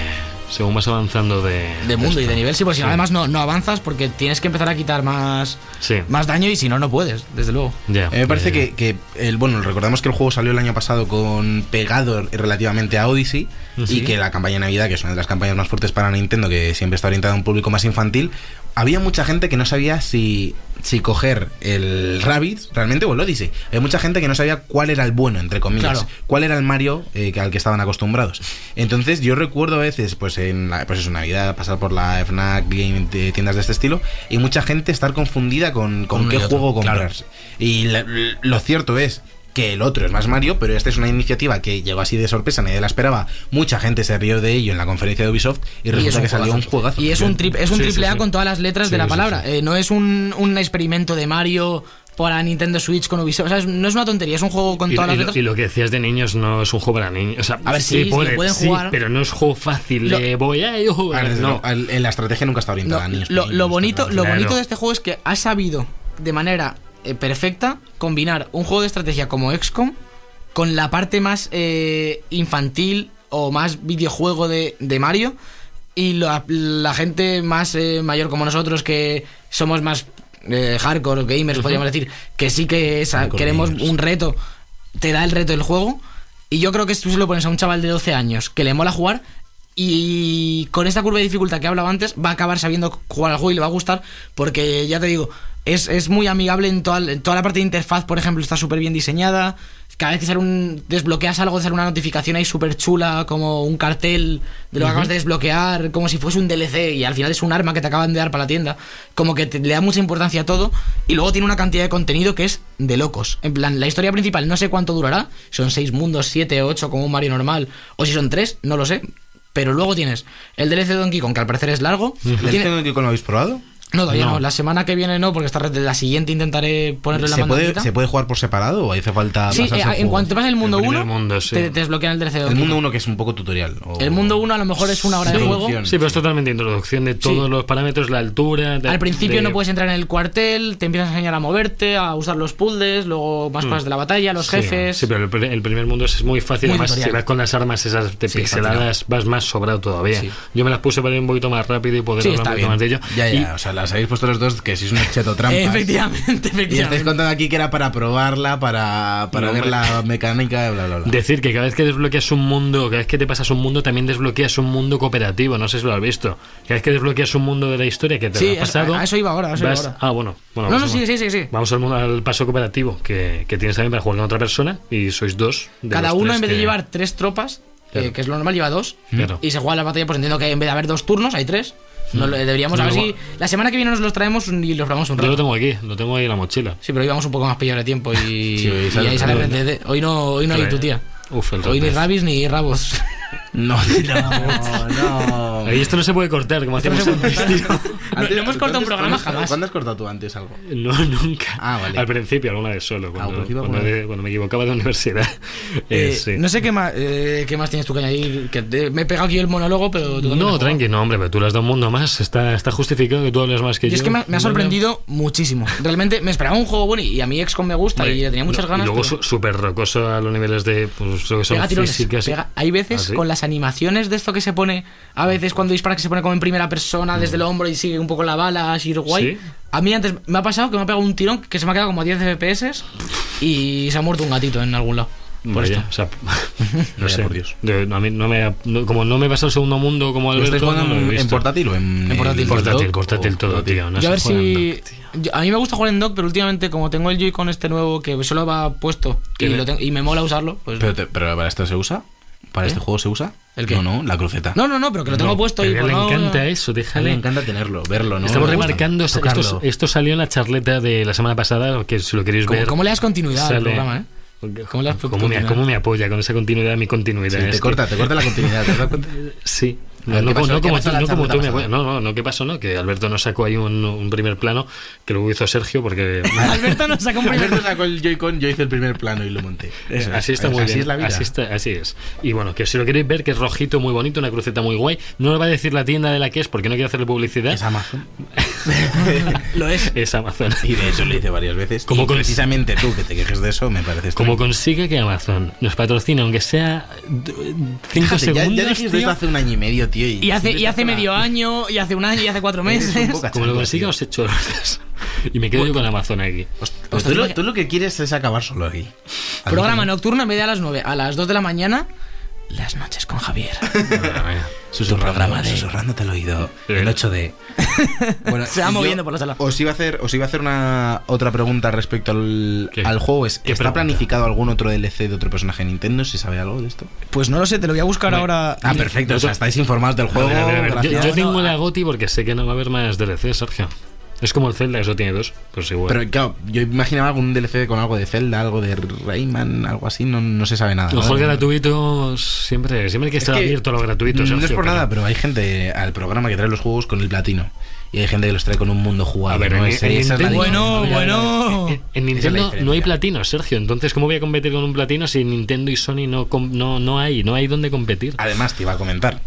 Según vas avanzando de. De mundo y de nivel, sí, porque si no, Sí. además no, no avanzas porque tienes que empezar a quitar más, Sí. más daño y si no, no puedes, desde luego. Ya. A mí me parece que, que el, bueno, recordamos que el juego salió el año pasado con pegado relativamente a Odyssey Sí. y que la campaña de Navidad, que es una de las campañas más fuertes para Nintendo, que siempre está orientada a un público más infantil, había mucha gente que no sabía si, si coger el Rabbit realmente o el Odyssey. Hay mucha gente que no sabía cuál era el bueno, entre comillas, Claro. cuál era el Mario eh, al que estaban acostumbrados. Entonces yo recuerdo a veces, pues en la, pues eso, Navidad, pasar por la FNAC, Game, de tiendas de este estilo, y mucha gente estar confundida con, con qué juego claro. comprarse. Y la- lo cierto es que el otro es más Mario, pero esta es una iniciativa que llegó así de sorpresa, nadie la esperaba. Mucha gente se rió de ello en la conferencia de Ubisoft y resulta que salió un juegazo. Y es un, tri- es un Sí, sí, triple A sí. con todas las letras de la palabra. sí. Eh, no es un, un experimento de Mario para Nintendo Switch con Ubisoft. O sea, no es una tontería, es un juego con Y, todas y las letras. y lo que decías de niños no es un juego para niños. O sea, A ver, sí, sí, pueden sí, jugar. pero no es juego fácil Lo- de voy a yo. A ver, desde no. la estrategia nunca está orientada No, a niños. lo, bonito, lo claro. bonito de este juego es que ha sabido de manera eh, perfecta combinar un juego de estrategia como XCOM con la parte más eh, infantil o más videojuego de, de Mario y la, la gente más eh, mayor como nosotros que somos más eh, hardcore gamers, podríamos decir, que sí que es- Hardcore queremos gamers. un reto, te da el reto del juego. Y yo creo que tú se lo pones a un chaval de 12 años que le mola jugar y con esta curva de dificultad que hablaba antes va a acabar sabiendo jugar al juego y le va a gustar porque ya te digo, es, es muy amigable en toda, en toda la parte de interfaz, por ejemplo, está súper bien diseñada. Cada vez que sale un, desbloqueas algo, sale una notificación ahí súper chula, como un cartel de lo que acabas de desbloquear, como si fuese un DLC y al final es un arma que te acaban de dar para la tienda. Como que te- le da mucha importancia a todo y luego tiene una cantidad de contenido que es de locos. En plan, la historia principal no sé cuánto durará, son seis mundos, siete, ocho como un Mario normal, o si son tres, no lo sé. Pero luego tienes el DLC de Donkey Kong, que al parecer es largo. ¿El Tiene- Donkey Kong lo habéis probado? No, todavía no. No. La semana que viene no, porque esta red, la siguiente intentaré ponerle la ¿Se puede, mandanquita. ¿Se puede jugar por separado o hace falta Sí, eh, en juego? cuanto te pasas el mundo El primer 1, mundo, sí. te, te desbloquean el DLC de El mundo Kong. 1 que es un poco tutorial. o- El mundo 1 a lo mejor es una hora de juego. Sí, pero es totalmente introducción de todos Sí. los parámetros, la altura. de- Al principio de- no puedes entrar en el cuartel, te empiezas a enseñar a moverte, a usar los puzzles, luego más cosas de la batalla, los Mm. Sí, jefes. Sí, pero el, pri- el primer mundo es muy fácil. Muy Además, tutorial. si vas con las armas esas de Sí, pixeladas, vas más sobrado todavía. Sí. Yo me las puse para ir un poquito más rápido y poder Sí, hablar un poquito más de ello. Ya, ya, o sea, las habéis puesto los dos que sois un cheto trampas. <laughs> efectivamente, Y estáis efectivamente. contando aquí que era para probarla, para, para No, ver hombre. la mecánica, bla, bla, bla. Decir que cada vez que desbloqueas un mundo, cada vez que te pasas un mundo, también desbloqueas un mundo cooperativo. No sé si lo has visto. Cada vez que desbloqueas un mundo de la historia que te Sí, lo pasado. a- a eso iba ahora, a eso iba vas- ahora. Ah, bueno. bueno No, no, vamos sí, sí, sí, sí. Vamos al, mundo- al paso cooperativo que, que tienes también para jugar con otra persona y sois dos. de Cada uno en vez de que- llevar tres tropas, Claro. eh, que es lo normal, lleva dos. Claro. Y se juega la batalla, pues entiendo que en vez de haber dos turnos, hay tres. No, deberíamos a ver si la semana que viene nos los traemos y los probamos un Yo lo rato. tengo aquí, lo tengo ahí en la mochila. Sí, pero íbamos un poco más pillados de tiempo y, Sí, ahí sale. Hoy no, hoy no hay tu tía. Uf, el Hoy ni. Rabis ni Rabos. <laughs> No, <laughs> no, no. no. Ahí esto no se puede cortar, como hacíamos antes, tío. No, no hemos cortado un ¿cuándo- programa jamás. ¿Cuándo has cortado tú antes algo? No, nunca. Ah, vale. Al principio, alguna vez solo, cuando, principio cuando, de- cuando me equivocaba de universidad. <laughs> Eh, Eh, sí. No sé qué más, eh, qué más tienes tú que añadir. Que te- me he pegado aquí el monólogo, pero tú también No, tranqui, no, hombre, pero tú le has dado un mundo más. Está, está justificado que tú hables más que Y yo. es que me, me ha sorprendido muchísimo. Realmente me esperaba un juego bueno y a mí XCOM me gusta Hombre, y le tenía muchas y ganas. luego pero- su- súper rocoso a los niveles de. Pues, lo que son Pega tirones, físicas. y- pega- Hay veces ¿Ah, sí? con las animaciones de esto que se pone, a veces cuando dispara que se pone como en primera persona desde el hombro y sigue un poco la bala, así guay. Mm. ¿Sí? A mí antes me ha pasado que me ha pegado un tirón que se me ha quedado como a 10 FPS y se ha muerto un gatito en algún lado. Por Vaya, esto. o sea, <laughs> no Vaya sé. por Dios. De- a mí no me, ha- no- como no me pasa el segundo mundo como ¿Lo estáis Alberto, no lo he en, portátil o en, En portátil. el Portátil, dock portátil o todo, tío. No Yo a ver si. dock, tío. yo- a mí me gusta jugar en dock, pero últimamente, como tengo el Joy-Con este nuevo que solo va puesto y, ¿Qué? lo tengo- y me mola usarlo, pues. Pero, te- pero para esto se usa. ¿Para ¿Eh? este juego se usa? ¿El qué? No, no, la cruceta. No, no, no, pero que lo tengo No, puesto y pues le no- encanta eso, A mí me déjale. encanta tenerlo, verlo, ¿no? Estamos remarcando, esto, esto salió en la charleta de la semana pasada, que si lo queréis ¿Cómo, ver. cómo le das continuidad al sale- programa, eh? ¿Cómo le ¿Cómo me, cómo me apoya con esa continuidad, mi continuidad? Sí, te que- corta, te corta la continuidad. ¿te das cuenta? <laughs> Sí. No, no ¿qué como- pasó? no ¿Qué como, la no como tú me. No, no, no, ¿qué pasó? No, que Alberto nos sacó ahí un, un primer plano que luego hizo Sergio porque... <laughs> <laughs> Alberto nos saca un primer- Alberto sacó el Joy-Con, yo hice el primer plano y lo monté. Eso es. Así está muy así bien. es la vida. Así, está- así es. Y bueno, que si lo queréis ver, que es rojito, muy bonito, una cruceta muy guay. No nos va a decir la tienda de la que es porque no quiero hacerle publicidad. Es Amazon. <laughs> <laughs> Lo es. Es Amazon. Y de hecho lo hice varias veces. Como y precisamente tú que te quejes de eso me parece Como consigue que Amazon nos patrocine, aunque sea 5 Fíjate, ya, segundos, ya dijiste tío, esto hace un año y medio, tío. Y, Y hace, y hace medio la- año, y hace un año, y hace cuatro meses. como lo tío. os echo. <laughs> Y me quedo yo con Amazon aquí. Pues tú, lo, imagina- tú lo que quieres es acabar solo aquí. Programa nocturno en vez de a las 9, a las 2 de la mañana, las noches con Javier. <laughs> Susurrando, programa de- susurrándote al oído. El 8D. <laughs> Bueno, Se va yo moviendo por la sala. Os iba a hacer, os iba a hacer una otra pregunta respecto al, ¿Qué? al juego. Es, ¿Qué ¿Está pregunta? planificado algún otro DLC de otro personaje de Nintendo? ¿Se sabe algo de esto? Pues no lo sé, te lo voy a buscar Hombre. ahora. Ah, perfecto. O sea, estáis informados del juego. A ver, a ver, a ver. Yo, tengo la ah. GOTI porque sé que no va a haber más DLC, Sergio. Es como el Zelda, eso tiene dos. Pues igual. Pero claro, yo imaginaba algún DLC con algo de Zelda, algo de Rayman, algo así. No, no se sabe nada. Los ¿no? juegos gratuitos siempre, siempre hay que Es estar que abierto a lo gratuito. No es por nada, pero hay gente al programa que trae los juegos con el platino. Y hay gente que los trae con un mundo jugado. A ver, ¿no? en- en es Nintendo- Bueno, bueno. En, en es Nintendo no hay platino, Sergio. Entonces, ¿cómo voy a competir con un platino si Nintendo y Sony no, com- no, no hay? No hay donde competir. Además, te iba a comentar.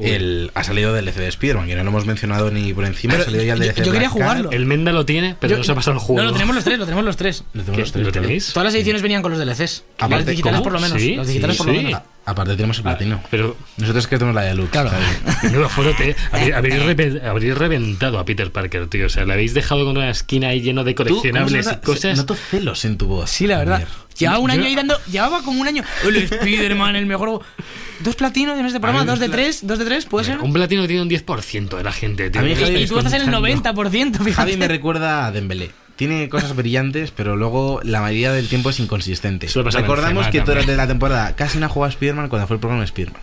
El, ha salido DLC de Spider-Man, que no lo hemos mencionado ni por encima. Pero ha salido ya el yo- DLC yo quería Black Cat. jugarlo. El Menda lo tiene, pero Yo- no se ha pasado el juego. No, lo tenemos los tres, lo tenemos los tres. Lo tenemos ¿Qué? los tres, ¿Lo claro. tenéis? Todas las ediciones venían con los DLCs. Aparte, las digitales ¿cómo? por lo menos. Sí, las digitales sí, por lo sí. menos. Aparte tenemos el platino. Pero Nosotros que tenemos la de Lux. Claro. Habréis, repe- habréis reventado a Peter Parker, tío. O sea, le habéis dejado con una esquina ahí lleno de Tú, ¿cómo se coleccionables y cosas. Noto celos en tu voz. Sí, la verdad. Llevaba un Yo- año ahí dando. Llevaba como un año. El Spider-Man, el mejor. Dos platinos en este programa, dos de tres, dos de tres, ¿puede ser? Un platino tiene un 10% de la gente, tío. A mí, ¿Qué Javi, Y tú estás en el contando? 90%, fíjate. Javi me recuerda a Dembélé. Tiene cosas brillantes, pero luego la mayoría del tiempo es inconsistente. Recordamos que durante la temporada casi no ha jugado a Spider-Man cuando fue el programa de Spider-Man.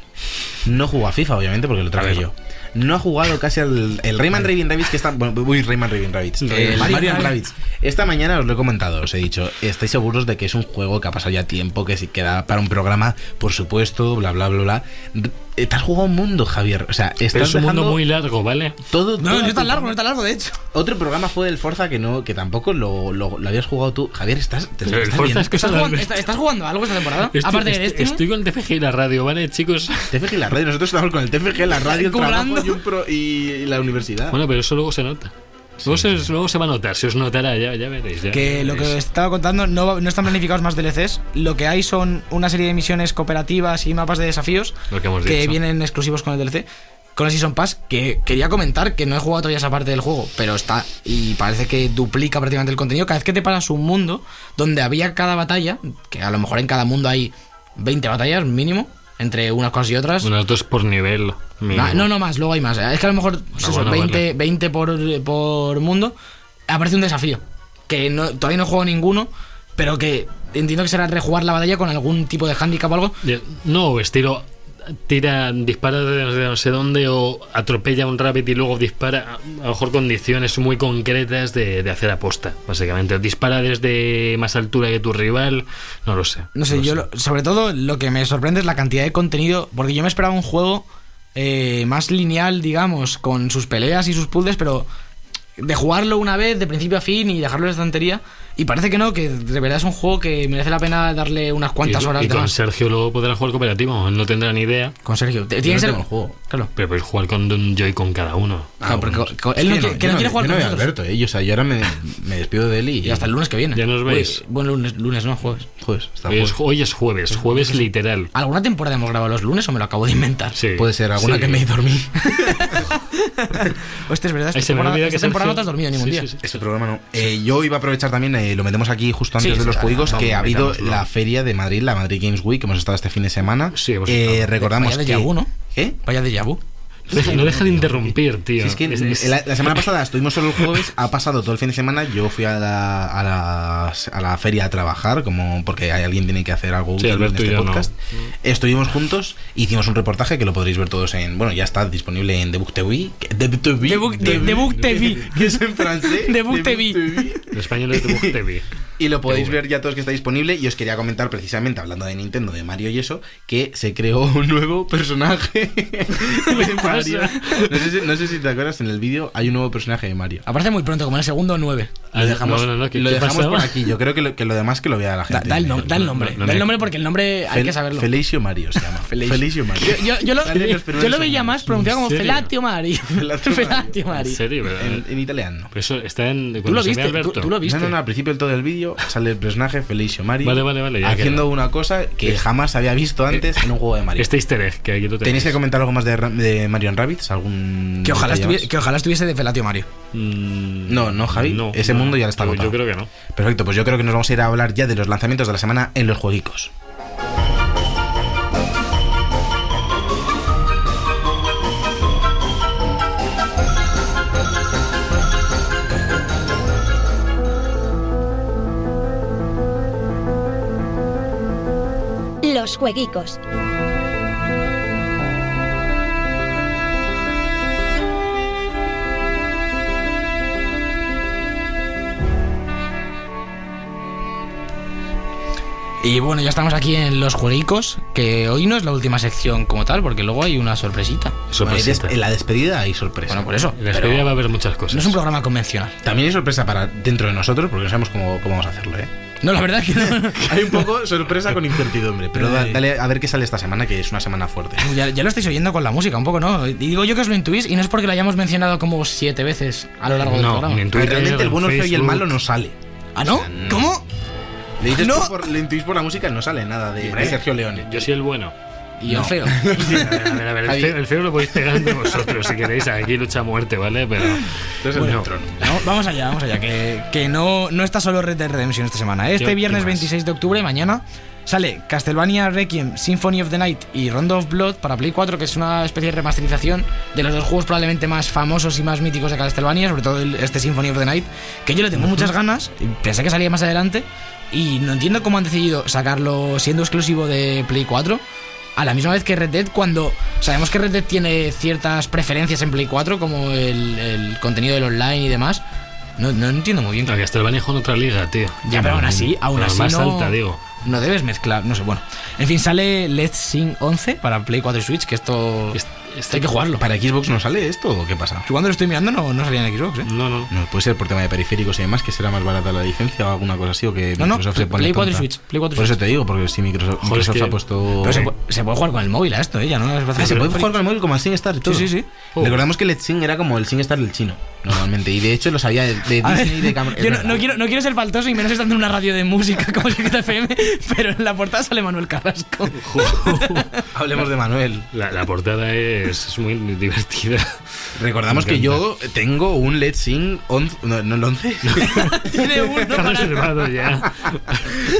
No jugó a FIFA, obviamente, porque lo traje yo. No ha jugado casi al el Rayman Raving Rabbids que está. Bueno, uy, Rayman Raving Rabbids. Rayman. El Mario. Esta mañana os lo he comentado, os he dicho, estáis seguros de que es un juego que ha pasado ya tiempo, que si queda para un programa, por supuesto, bla, bla, bla, bla. Eh, Te has jugado un mundo, Javier. O sea, estás Pero es un mundo muy largo, ¿vale? todo. No, no es tan largo, no es tan largo, de hecho. otro programa fue el Forza que no, que tampoco lo, lo, lo habías jugado tú. Javier, estás, te estás Forza viendo? es que ¿Estás son jugando, está- estás jugando algo esta temporada? Estoy, Aparte de estoy- Destiny. estoy con el TFG y la radio, ¿vale, chicos? TFG y la radio, nosotros estamos con el TFG, la radio, el Currando. trabajo y, un pro- y la universidad. Bueno, pero eso luego se nota. Luego, se, luego se va a notar, se os notará, ya, ya veréis. ya Que lo que veréis. estaba contando no, no están planificados más DLCs. Lo que hay son una serie de misiones cooperativas y mapas de desafíos Lo que hemos que dicho. vienen exclusivos con el DLC. Con el Season Pass, que quería comentar que no he jugado todavía esa parte del juego, pero está y parece que duplica prácticamente el contenido. Cada vez que te pasas un mundo donde había cada batalla, que a lo mejor en cada mundo hay 20 batallas mínimo, entre unas cosas y otras. Unas dos por nivel. Ah, no, no más, luego hay más. Es que a lo mejor pues eso, bueno, 20, vale. 20 por, por mundo. Aparece un desafío. Que no, todavía no juego ninguno, pero que entiendo que será rejugar la batalla con algún tipo de handicap o algo. No, estilo. Tira, dispara desde no sé dónde o atropella a un rabbit y luego dispara. A lo mejor condiciones muy concretas de, de hacer aposta, básicamente. Dispara desde más altura que tu rival. No lo sé. No sé, yo lo- sobre todo lo que me sorprende es la cantidad de contenido, porque yo me esperaba un juego eh, más lineal, digamos, con sus peleas y sus puzzles, pero de jugarlo una vez, de principio a fin y dejarlo en la estantería. Y parece que no, que de verdad es un juego que merece la pena darle unas cuantas y, horas y con más. Sergio luego podrá jugar cooperativo, no tendrá ni idea. Con Sergio. Tiene que ser tengo el juego. Claro. Pero podéis jugar con un Joy con cada uno. Claro, porque él no que quiere- que no quiere jugar yo no con. Alberto, ¿eh? Yo, o sea, yo ahora me, me despido de él y... Y hasta el lunes que viene. Ya nos Uy, veis. Bueno, lunes, lunes, no, jueves. Joder, está Hoy es, hoy es jueves, jueves literal. ¿Alguna temporada hemos grabado los lunes o me lo acabo de inventar? Sí. Puede ser alguna Sí. que me dormí. <laughs> Hostia, es verdad, esta temporada, no te has dormido ningún día. Este programa no. Eh, yo iba a aprovechar también, eh, lo metemos aquí justo antes Sí, de los juegos, que ha habido la feria de Madrid, la Madrid Games Week, que hemos estado este fin de semana. Sí, hemos Eh, estado. recordamos Vaya que... déjà vu, ¿no? ¿Qué? Vaya de Yabu. No deja de interrumpir, tío. Si es que Es- es- la, la semana pasada estuvimos solo el jueves, ha pasado todo el fin de semana, yo fui a la, a la, a la feria a trabajar, como porque hay alguien tiene que hacer algo Sí, en y este no. podcast. Estuvimos juntos, hicimos un reportaje que lo podréis ver todos en, bueno, ya está disponible en Debug TV. Debug TV. Debug- de- Debug TV. Que es en francés. Debug TV. En español es de Book TV. <laughs> Y lo podéis ver ya todos que está disponible. Y os quería comentar precisamente, hablando de Nintendo, de Mario y eso, que se creó un nuevo personaje <laughs> <laughs> Mario. <laughs> No sé, si, no sé si te acuerdas, en el vídeo hay un nuevo personaje de Mario. Aparece muy pronto, como en el segundo 9. Ah, Lo dejamos, no, no, no, ¿qué- lo qué dejamos pasaba? por aquí. Yo creo que lo, que lo demás que lo vea la gente. da el, nom- da el No, nombre. no, no, da el no. nombre porque el nombre hay Fel- que saberlo. Felicio Mario se llama. <laughs> Felicio. Felicio Mario. Yo, yo, yo lo, yo veía más pronunciado como. Felatio Mari. <laughs> Felatio Mari. Felatio Mari. En serio, ¿verdad? En, en italiano. Pero eso está en. ¿Tú lo viste? ¿Tú, Alberto. tú lo viste? No, no, no, al principio del todo el vídeo sale el personaje Felicio Mario Vale, vale, vale, haciendo una cosa que Es- jamás había visto antes en un juego de Mario. Este easter egg, que aquí lo tenéis. ¿Tenéis que comentar algo más de Mario and Rabbids? ¿Algún Que ojalá, estuviese, que ojalá estuviese de Felatio Mario. Mm, No, no, Javi, ese mundo ya está yo, agotado. yo creo que no. Perfecto, pues yo creo que nos vamos a ir a hablar ya de los lanzamientos de la semana en los jueguicos. Los jueguicos. Y bueno, ya estamos aquí en los jueguicos, que hoy no es la última sección como tal, porque luego hay una sorpresita. Sorpresita. en la despedida hay sorpresa. Bueno, por eso. En la pero despedida va a haber muchas cosas. no es un programa convencional. También hay sorpresa para dentro de nosotros, porque no sabemos cómo, cómo vamos a hacerlo, ¿eh? No, la verdad es que no. <laughs> Hay un poco sorpresa con incertidumbre, pero da- dale a ver qué sale esta semana, que es una semana fuerte. Ya, ya lo estáis oyendo con la música, un poco, ¿no? Y digo yo que os lo intuís, y no es porque lo hayamos mencionado como siete veces a lo largo del No, programa. Twitter, realmente el en bueno, feo y el malo no sale. ¿Ah, no? O sea, no. ¿Cómo? Le dices No. por, le intuís por la música, no sale nada de, de Sergio Leone. Yo soy el bueno. Y yo el feo. A <laughs> ver, a ver, a ver, el, feo, el feo lo podéis pegar entre vosotros si queréis. Aquí lucha a muerte, ¿vale? Pero. Entonces el del trono. No, vamos allá, vamos allá. Que, que no, no está solo Red Dead Redemption esta semana. ¿eh? Este ¿Qué- viernes qué más? 26 de octubre, mañana, sale Castlevania Requiem, Symphony of the Night y Rondo of Blood para Play 4, que es una especie de remasterización de los dos juegos probablemente más famosos y más míticos de Castlevania, sobre todo el- este Symphony of the Night, que yo le tengo muchas ganas. y Pensé que salía más adelante y no entiendo cómo han decidido sacarlo siendo exclusivo de Play 4. A la misma vez que Red Dead, cuando sabemos que Red Dead tiene ciertas preferencias en Play 4, como el, el contenido del online y demás, no, no entiendo muy bien. No, Castlevania es en otra liga, tío. Ya, pero aún así, aún Pero así más no, alta, digo. no debes mezclar, no sé, bueno. En fin, sale Let's Sing 11 para Play 4 y Switch, que esto, Est- esto este- hay que jugarlo. ¿Para Xbox no sale esto o qué pasa? Yo cuando lo estoy mirando no, no salía en Xbox, ¿eh? No, no. No, puede ser por tema de periféricos y demás, que será más barata la licencia o alguna cosa así, o que No, no, Microsoft se pone Play 4 y. Switch, Play 4 y Por eso te digo, porque si Microsoft, Joder, es Microsoft que- se ha puesto... Pero se, pu- se puede jugar con el móvil a esto, ¿eh? Ya no es Ah, se puede jugar con el móvil como al SingStar y todo. Sí, sí, sí. Oh. Recordamos que el Sing era como el SingStar del chino, normalmente. Y de hecho lo sabía de, de A ver, Disney y de Cameron. yo no, no quiero, no quiero ser faltoso y menos estando en una radio de música como <laughs> es FM, pero en la portada sale Manuel Carrasco. <laughs> Hablemos de Manuel. La, la portada es, es muy divertida. Recordamos que yo tengo un Let's Sing 11. No, no el 11. <laughs> Tiene uno Está para... reservado ya.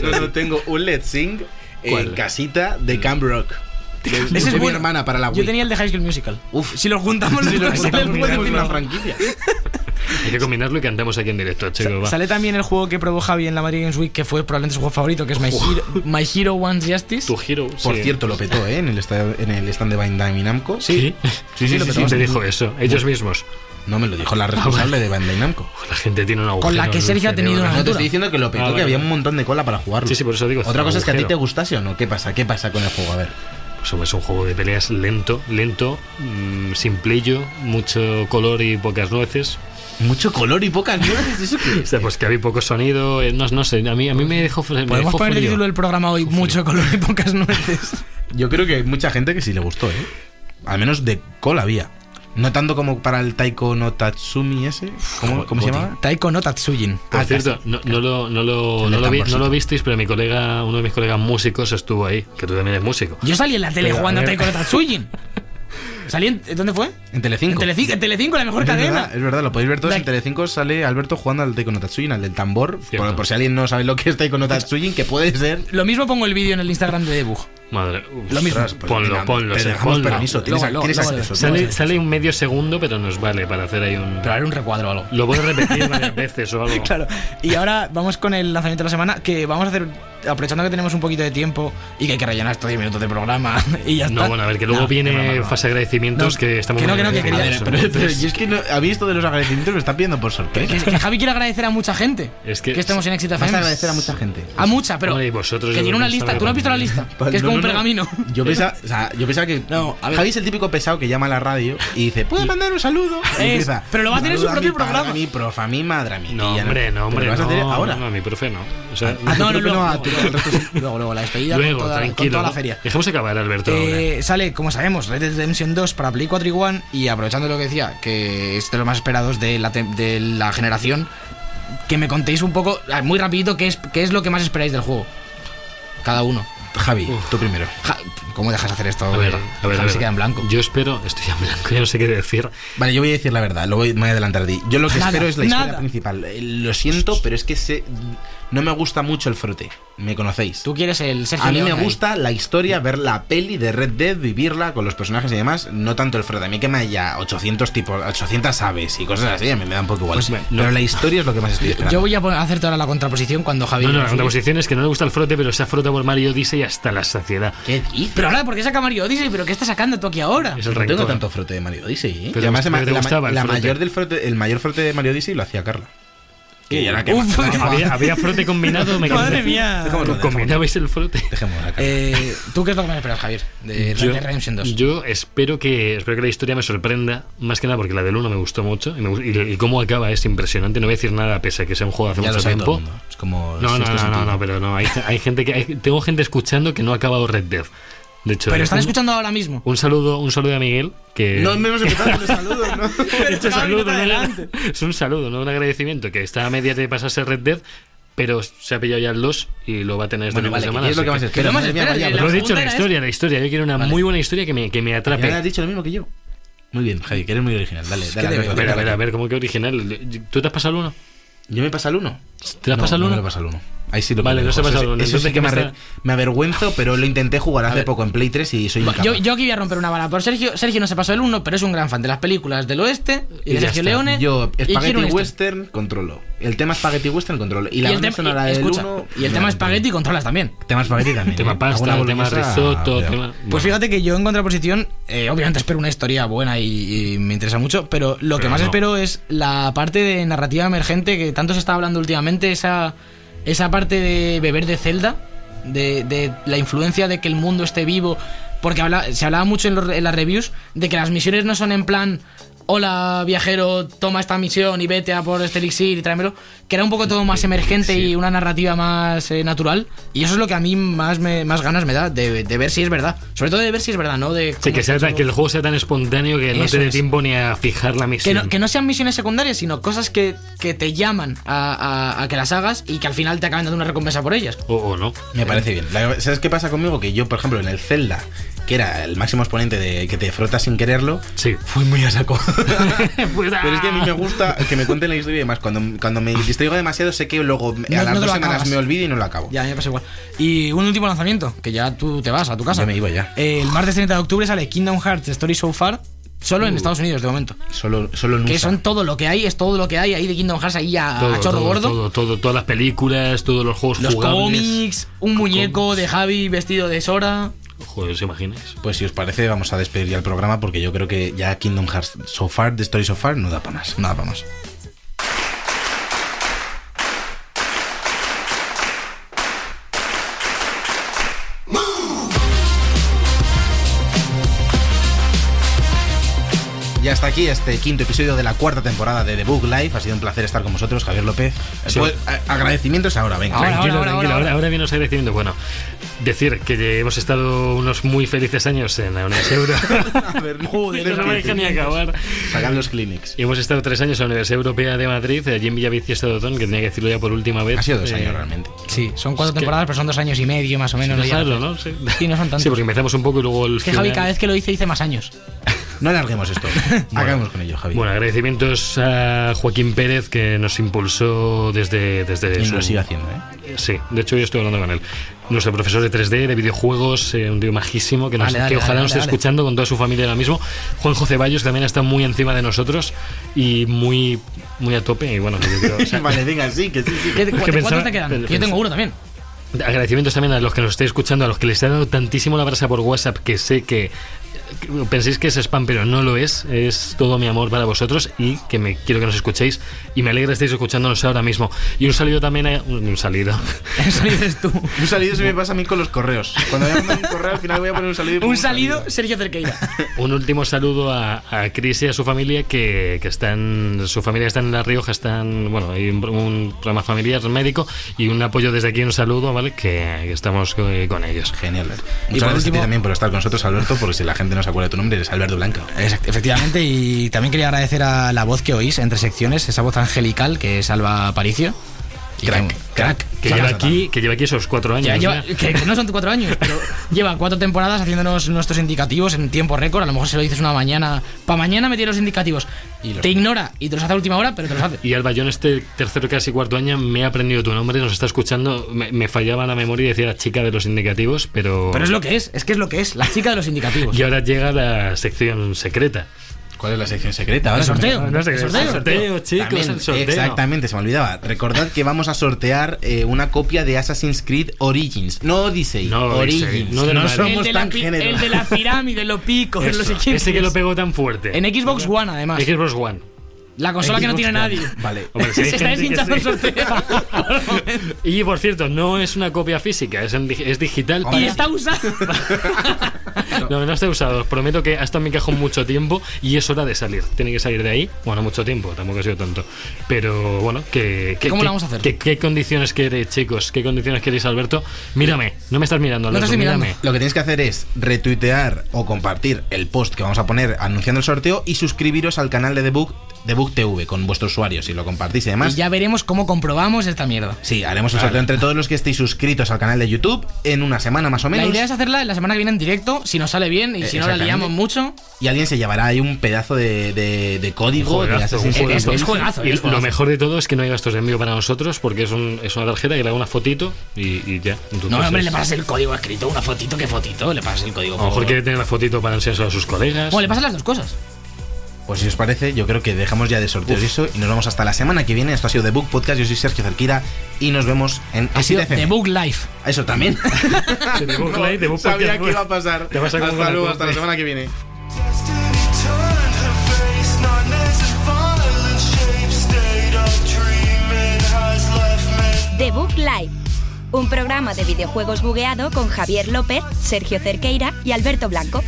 no, no, tengo un Let's Sing en casita de Camp Rock. De, de Ese es mi bueno. hermana para la Wii. Yo tenía el de High School Musical. Uf. Si lo juntamos, <laughs> Si <laughs> lo después sale el juntamos, encima. una franquicia. Hay que combinarlo y cantamos aquí en directo, chico. va. Sale también el juego que probó Javi en la Madrid Games Week, que fue probablemente su juego favorito, que es My Hero, My Hero Wants Justice. Tu giro. Por sí. cierto, lo petó, ¿eh? En el, esta- en el stand de Bandai Namco. Sí, Sí, sí, <laughs> lo ¿Quién petó. te dijo eso? Ellos mismos. No me lo dijo la responsable de Bandai Namco. La gente tiene un agujero. Con la que Sergio ha tenido una- No te estoy diciendo que lo petó, Ah, que había un montón de cola para jugarlo. Sí, sí, por eso digo. Otra cosa es que a ti te agujero. gustase o no. ¿Qué pasa? ¿Qué pasa con el juego? A ver. Pues es un juego de peleas lento, lento, mmm, simplillo, mucho color y pocas nueces. Mucho color y pocas nueces, ¿eso qué <laughs> O sea, pues que había poco sonido, eh, no, no sé, a mí, a mí me dejó. me ¿Podemos dejó poner el título del programa hoy? Mucho color y pocas nueces. Yo creo que hay mucha gente que sí le gustó, ¿eh? Al menos de cola había. No tanto como para el Taiko no Tatsumi ese. ¿Cómo, cómo se llama? Taiko no Tatsujin. Por Ah, cierto, no, no lo, no, lo, no, lo vi- no tamborcito. lo visteis, pero mi colega, uno de mis colegas músicos estuvo ahí, que tú también eres músico. Yo salí en la tele Pero, jugando a. Taiko no Tatsujin. <laughs> Salí en, ¿Dónde fue? En Telecinco. En Telecinco, en Telecinco, la mejor Es cadena. verdad, es verdad, lo podéis ver todos. Da- En Telecinco sale Alberto jugando al Taiko no Tatsujin, al del tambor. Por, por si alguien no sabe lo que es Taiko no Tatsujin, que puede ser. Lo mismo pongo el vídeo en el Instagram de Debug. Madre, uf, Lo mismo. Ostras, pues ponlo, venga, ponlo, Te dejamos ponlo. permiso, tienes, Luego, tienes luego, acceso. luego. Sale, sale un medio segundo, pero nos vale para hacer ahí un. Pero haré un recuadro o algo. Lo puedes repetir varias veces o algo. <laughs> Claro. Y ahora vamos con el lanzamiento de la semana, que vamos a hacer, aprovechando que tenemos un poquito de tiempo y que hay que rellenar estos 10 minutos de programa <laughs> y ya está. No, bueno, a ver, que luego No, viene no, no, no. fase de agradecimientos No, que estamos que no, que no, que quería- Pero, pero, y es que no, a mí esto de los agradecimientos me está pidiendo por Que, sorpresa. que Javi quiere agradecer a mucha gente Es que- estemos en Éxito Vas FM. a agradecer a mucha gente. A mucha, pero y vosotros que tiene una que lista. ¿Tú no has visto la lista? Que es No, como un no, no. pergamino. Yo <laughs> pensaba, o sea, yo pensaba que No, a ver. Javi es el típico pesado que llama a la radio y dice, <laughs> ¿puedo mandar un saludo? Y Es, empieza, pero lo va a hacer en su "Saluda a mi propio programa". A mi profe, a mi madre, a mi No, hombre, no, hombre. lo vas a hacer ahora. No, a mi profe no. O sea, Ah, no, no, no, <laughs> Luego, luego, la despedida luego, con, toda, con tranquilo. toda la feria. Dejamos acabar, Alberto. Eh, sale, como sabemos, Red Dead Redemption 2 para Play 4 y One y aprovechando lo que decía, que es de los más esperados de la, de la generación, que me contéis un poco, ah, muy rapidito, qué es, qué es lo que más esperáis del juego. Cada uno. Javi, tú primero. Ja- ¿Cómo dejas hacer esto? A ver, a ver, a Javi ver. se queda en blanco. Yo espero, estoy en blanco, ya no sé qué decir. Vale, yo voy a decir la verdad, lo voy, me voy a adelantar a ti. Yo lo que Nada, espero es la historia principal. Eh, Lo siento, pero es que se, no me gusta mucho el frote. Me conocéis. Tú quieres el Sergio A mí me Leone ahí. gusta la historia, ver la peli de Red Dead, vivirla con los personajes y demás, no tanto el frote. A mí que me haya 800 tipos, 800 aves y cosas así, a mí me da un poco igual. Pues, no. Pero la historia es lo que más estoy esperando. Yo voy a hacerte ahora la contraposición cuando Javi. No, no, la contraposición es que no le gusta el frote, pero se ha frotado por Mario Odyssey hasta la saciedad. ¿Qué dices? Pero ahora, ¿por qué saca Mario Odyssey? ¿Pero qué estás sacando tú aquí ahora? Es el No tengo tanto frote de Mario Odyssey, ¿eh? Pero Y además, te- te la, gustaba el la frote. mayor del frote, el mayor frote de Mario Odyssey lo hacía Carla. Que Uf. <laughs> Había, había frote combinado, me Madre mía. Dejémoslo, dejémoslo. Combinabais el frote. Eh, ¿Tú qué es lo que más esperas, Javier? De Red Yo, Dead Redemption 2. yo espero que espero que la historia me sorprenda, más que nada porque la del 1 me gustó mucho y, me gu- y- y cómo acaba es impresionante. No voy a decir nada pese a que sea un juego de hace ya lo mucho tiempo. el mundo. Es como. No, no, no, no, no, pero no. Hay, hay gente que hay- tengo gente escuchando que no ha acabado Red Dead. De hecho, Pero están un, escuchando ahora mismo. un saludo, un saludo a Miguel que No me hemos empezado con los saludos, ¿no? He Javi, saludo, no, adelante. <laughs> es un saludo, no un agradecimiento que está a medias de pasarse Red Dead, pero se ha pillado ya el 2 y lo va a tener esta Bueno, misma vale, semana. ¿qué es lo que más? Pero más Lo he dicho, la historia, la historia. Yo quiero una Vale. muy buena historia que me, que me Ya atrape. has dicho lo mismo que yo. Muy bien, Javi, que eres muy original. Dale, dale. dale, de- A dale, ver, a ver, dale. a ver, ¿cómo que original? ¿Tú te has pasado el 1? ¿Yo me pasa el uno? ¿Te has no, pasado el no 1? me lo pasa el uno. Ahí sí lo Vale, no se pasa Eso Eso sí que me, ¿qué me arre- me avergüenzo, pero lo intenté jugar hace poco en Play 3 y soy incapaz. Yo, yo aquí voy a romper una bala por Sergio. Sergio no se pasó el 1, pero es un gran fan de las películas del oeste y Y de ya Sergio está. Leone. Yo, y quiero Spaghetti un este. Western, controlo. El tema Spaghetti Western, controlo. Y la el, banda tema- sonora y- del escucha, uno, y el me tema la- Spaghetti controlas también. Tema Spaghetti <laughs> también. Tema pasta, tema boloñesa, risotto, tema... Pues Bueno, fíjate que yo en contraposición, eh, obviamente espero una historia buena y, y me interesa mucho, pero lo que Pero más no. espero es la parte de narrativa emergente que tanto se está hablando últimamente, esa, esa parte de beber de Zelda, de, de la influencia de que el mundo esté vivo, porque se hablaba mucho en, en las reviews de que las misiones no son en plan... Hola viajero, toma esta misión y vete a por este elixir y tráemelo. Que era un poco todo más emergente y una narrativa más eh, natural. Y eso es lo que a mí más, me, más ganas me da, de, de ver si es verdad. Sobre todo de ver si es verdad, ¿no? De Sí, que, sea tan- que el juego sea tan espontáneo que no te dé tiempo ni a fijar la Que misión. no, que no sean misiones secundarias, sino cosas que, que te llaman a, a- a que las hagas y que al final te acaben dando una recompensa por ellas. O, o no. Me parece bien. La- ¿Sabes qué pasa conmigo? Que yo, por ejemplo, en el Zelda, que era el máximo exponente de que te frotas sin quererlo, Sí. fui muy a saco. <laughs> Pues, Pero es que a mí ah. me gusta que me cuenten la historia y demás. Cuando, cuando me distraigo demasiado, sé que luego No- a las dos semanas acabas. me olvido y no lo acabo. Ya, me pasa igual. Y un último lanzamiento, que ya tú te vas a tu casa. Ya me iba ya. El martes 30 de octubre sale Kingdom Hearts Story So Far, solo en Estados Unidos de momento. Solo, solo en Que USA. son todo lo que hay, es todo lo que hay ahí de Kingdom Hearts ahí a, todo, a chorro todo, gordo. todo, todo, todas las películas, todos los juegos Los jugables. cómics, un muñeco de Javi vestido de Sora. Joder, ¿os imagináis? Pues si os parece, vamos a despedir ya el programa porque yo creo que ya Kingdom Hearts So Far, The Story So Far, no da para más. Nada, vamos. hasta aquí este quinto episodio de la cuarta temporada de The Book Live. Ha sido un placer estar con vosotros, Javier López. Sí. Pues, a- agradecimientos ahora, venga. Ahora, Tranquilo, ahora, tranquilo. ahora, Ahora, los agradecimientos. Bueno, decir que hemos estado unos muy felices años en la Universidad Europea. <laughs> A ver, <laughs> Joder, no me deja ni acabar. Sacad los clinics. Y hemos estado tres años en la Universidad Europea de Madrid, allí en Villavicia Estadotón, que tenía que decirlo ya por última vez. Ha sido dos Eh, años realmente. Sí, son cuatro Es que- temporadas, pero son dos años y medio más o menos. no Dejarlo, llega. ¿no? Sí. Sí, no son tantos. Sí, porque empezamos un poco y luego el Es que Javi final- cada vez que lo hice, hice más años. <laughs> No alarguemos esto. <laughs> Acabemos con ello, Javi. Bueno, agradecimientos a Joaquín Pérez que nos impulsó desde, desde y su- lo sigue haciendo, ¿eh? Sí, de hecho yo estoy hablando con él. Nuestro profesor de 3D, de videojuegos, eh, un tío majísimo que, nos, Dale, dale, que ojalá dale, nos esté escuchando con toda su familia ahora mismo. Juan José Ceballos también está muy encima de nosotros y muy, muy a tope. Y bueno, yo creo, <laughs> o sea, vale, venga, sí, que sí, sí. ¿Qué, cu- ¿Cuántos pensaba- te quedan? Yo tengo uno también. Agradecimientos también a los que nos estéis escuchando, a los que les he dado tantísimo la brasa por WhatsApp, que sé que penséis que es spam, pero no lo es. Es todo mi amor para vosotros y que me quiero que nos escuchéis. Y me alegra que estéis escuchándonos ahora mismo. Y un saludo también a. Un, un saludo. <laughs> Eso dices tú. Un salido se me pasa a mí con los correos. Cuando voy a mandar un correo, al final voy a poner un salido. y pongo Un salido, Sergio Cerqueira. <laughs> Un último saludo a, a Chris y a su familia, que, que están. Su familia está en La Rioja, están. Bueno, hay un, un programa familiar médico y un apoyo desde aquí, un saludo, ¿vale? Que, que estamos eh, con ellos. Genial. Y Muchas por gracias a ti último- también por estar con nosotros, Alberto, porque si la gente no se acuerda de tu nombre, eres Alberto Blanco. Efectivamente, y también quería agradecer a la voz que oís entre secciones, esa voz angelical que es Alba Aparicio. Crack, crack. Que lleva, aquí, que lleva aquí esos cuatro años. Lleva- que, que no son cuatro años, pero <laughs> lleva cuatro temporadas haciéndonos nuestros indicativos en tiempo récord. A lo mejor se lo dices una mañana. Para mañana me tiene los indicativos. Y los- te ignora y te los hace a última hora, pero te los hace. Y Alba, yo en este tercero, casi cuarto año me he aprendido tu nombre, nos está escuchando, me, me fallaba la memoria y decía la chica de los indicativos, pero... Pero es lo que es, es que es lo que es, la chica de los indicativos. <laughs> Y ahora llega la sección secreta. ¿Cuál es la sección secreta? Ahora El sorteo. No sé qué el es. sorteo. sorteo, chicos, También, el sorteo. Exactamente, se me olvidaba. Recordad que vamos a sortear eh, una copia de Assassin's Creed Origins. No Odyssey, No Origins. no no somos el, de la, tan géneros. el de la pirámide, los picos, <laughs> Eso, los ese que lo pegó tan fuerte. En Xbox One, además. Xbox One. La consola que no tiene One. nadie. Vale. <laughs> Hombre, si Se está deshinchando el sorteo. <laughs> Y por cierto, no es una copia física, es, en es digital. y está usado. <laughs> No, no está usado. Os prometo que ha estado en mi cajón mucho tiempo y es hora de salir. Tiene que salir de ahí. Bueno, mucho tiempo, tampoco ha sido tanto. Pero bueno, que, que- ¿Cómo que- lo vamos a hacer? que- ¿Qué condiciones queréis, chicos? ¿Qué condiciones queréis, Alberto? Mírame, no me estás mirando, No te Alberto, mirando. Lo que tenéis que hacer es retuitear o compartir el post que vamos a poner anunciando el sorteo y suscribiros al canal de The Book, Book TV con vuestro usuario, si lo compartís y demás. Y ya veremos cómo comprobamos esta mierda. Sí, haremos el sorteo entre todos los que estéis suscritos al canal de YouTube en una semana más o La menos. idea es hacerla la semana que viene en directo, si nos sale bien y Eh, si no la liamos mucho. Y alguien se llevará ahí un pedazo de, de- de código de Juegazo, Assassin's un Creed. Es- es juegazo, Y es juegazo. lo mejor de todo es que no hay gastos de envío para nosotros porque es, un- es una tarjeta que le hago una fotito y, y ya. Entonces No, hombre, le pasas el código escrito, una fotito, ¿qué fotito? Le pasas el código. A lo mejor quiere tener la fotito para enseñárselo a sus colegas. Bueno, le pasas las dos cosas. Pues si os parece, yo creo que dejamos ya de sorteos eso y nos vemos hasta la semana que viene. Esto ha sido The Book Podcast, yo soy Sergio Cerquira y nos vemos en Ha sido. The Book Life. Eso también. The Book Live, <laughs> The Book <laughs> Sabía Podcast. que iba a pasar. Te vas a hasta luego, la hasta la semana que viene. The Book Live, un programa de videojuegos bugueado con Javier López, Sergio Cerqueira y Alberto Blanco.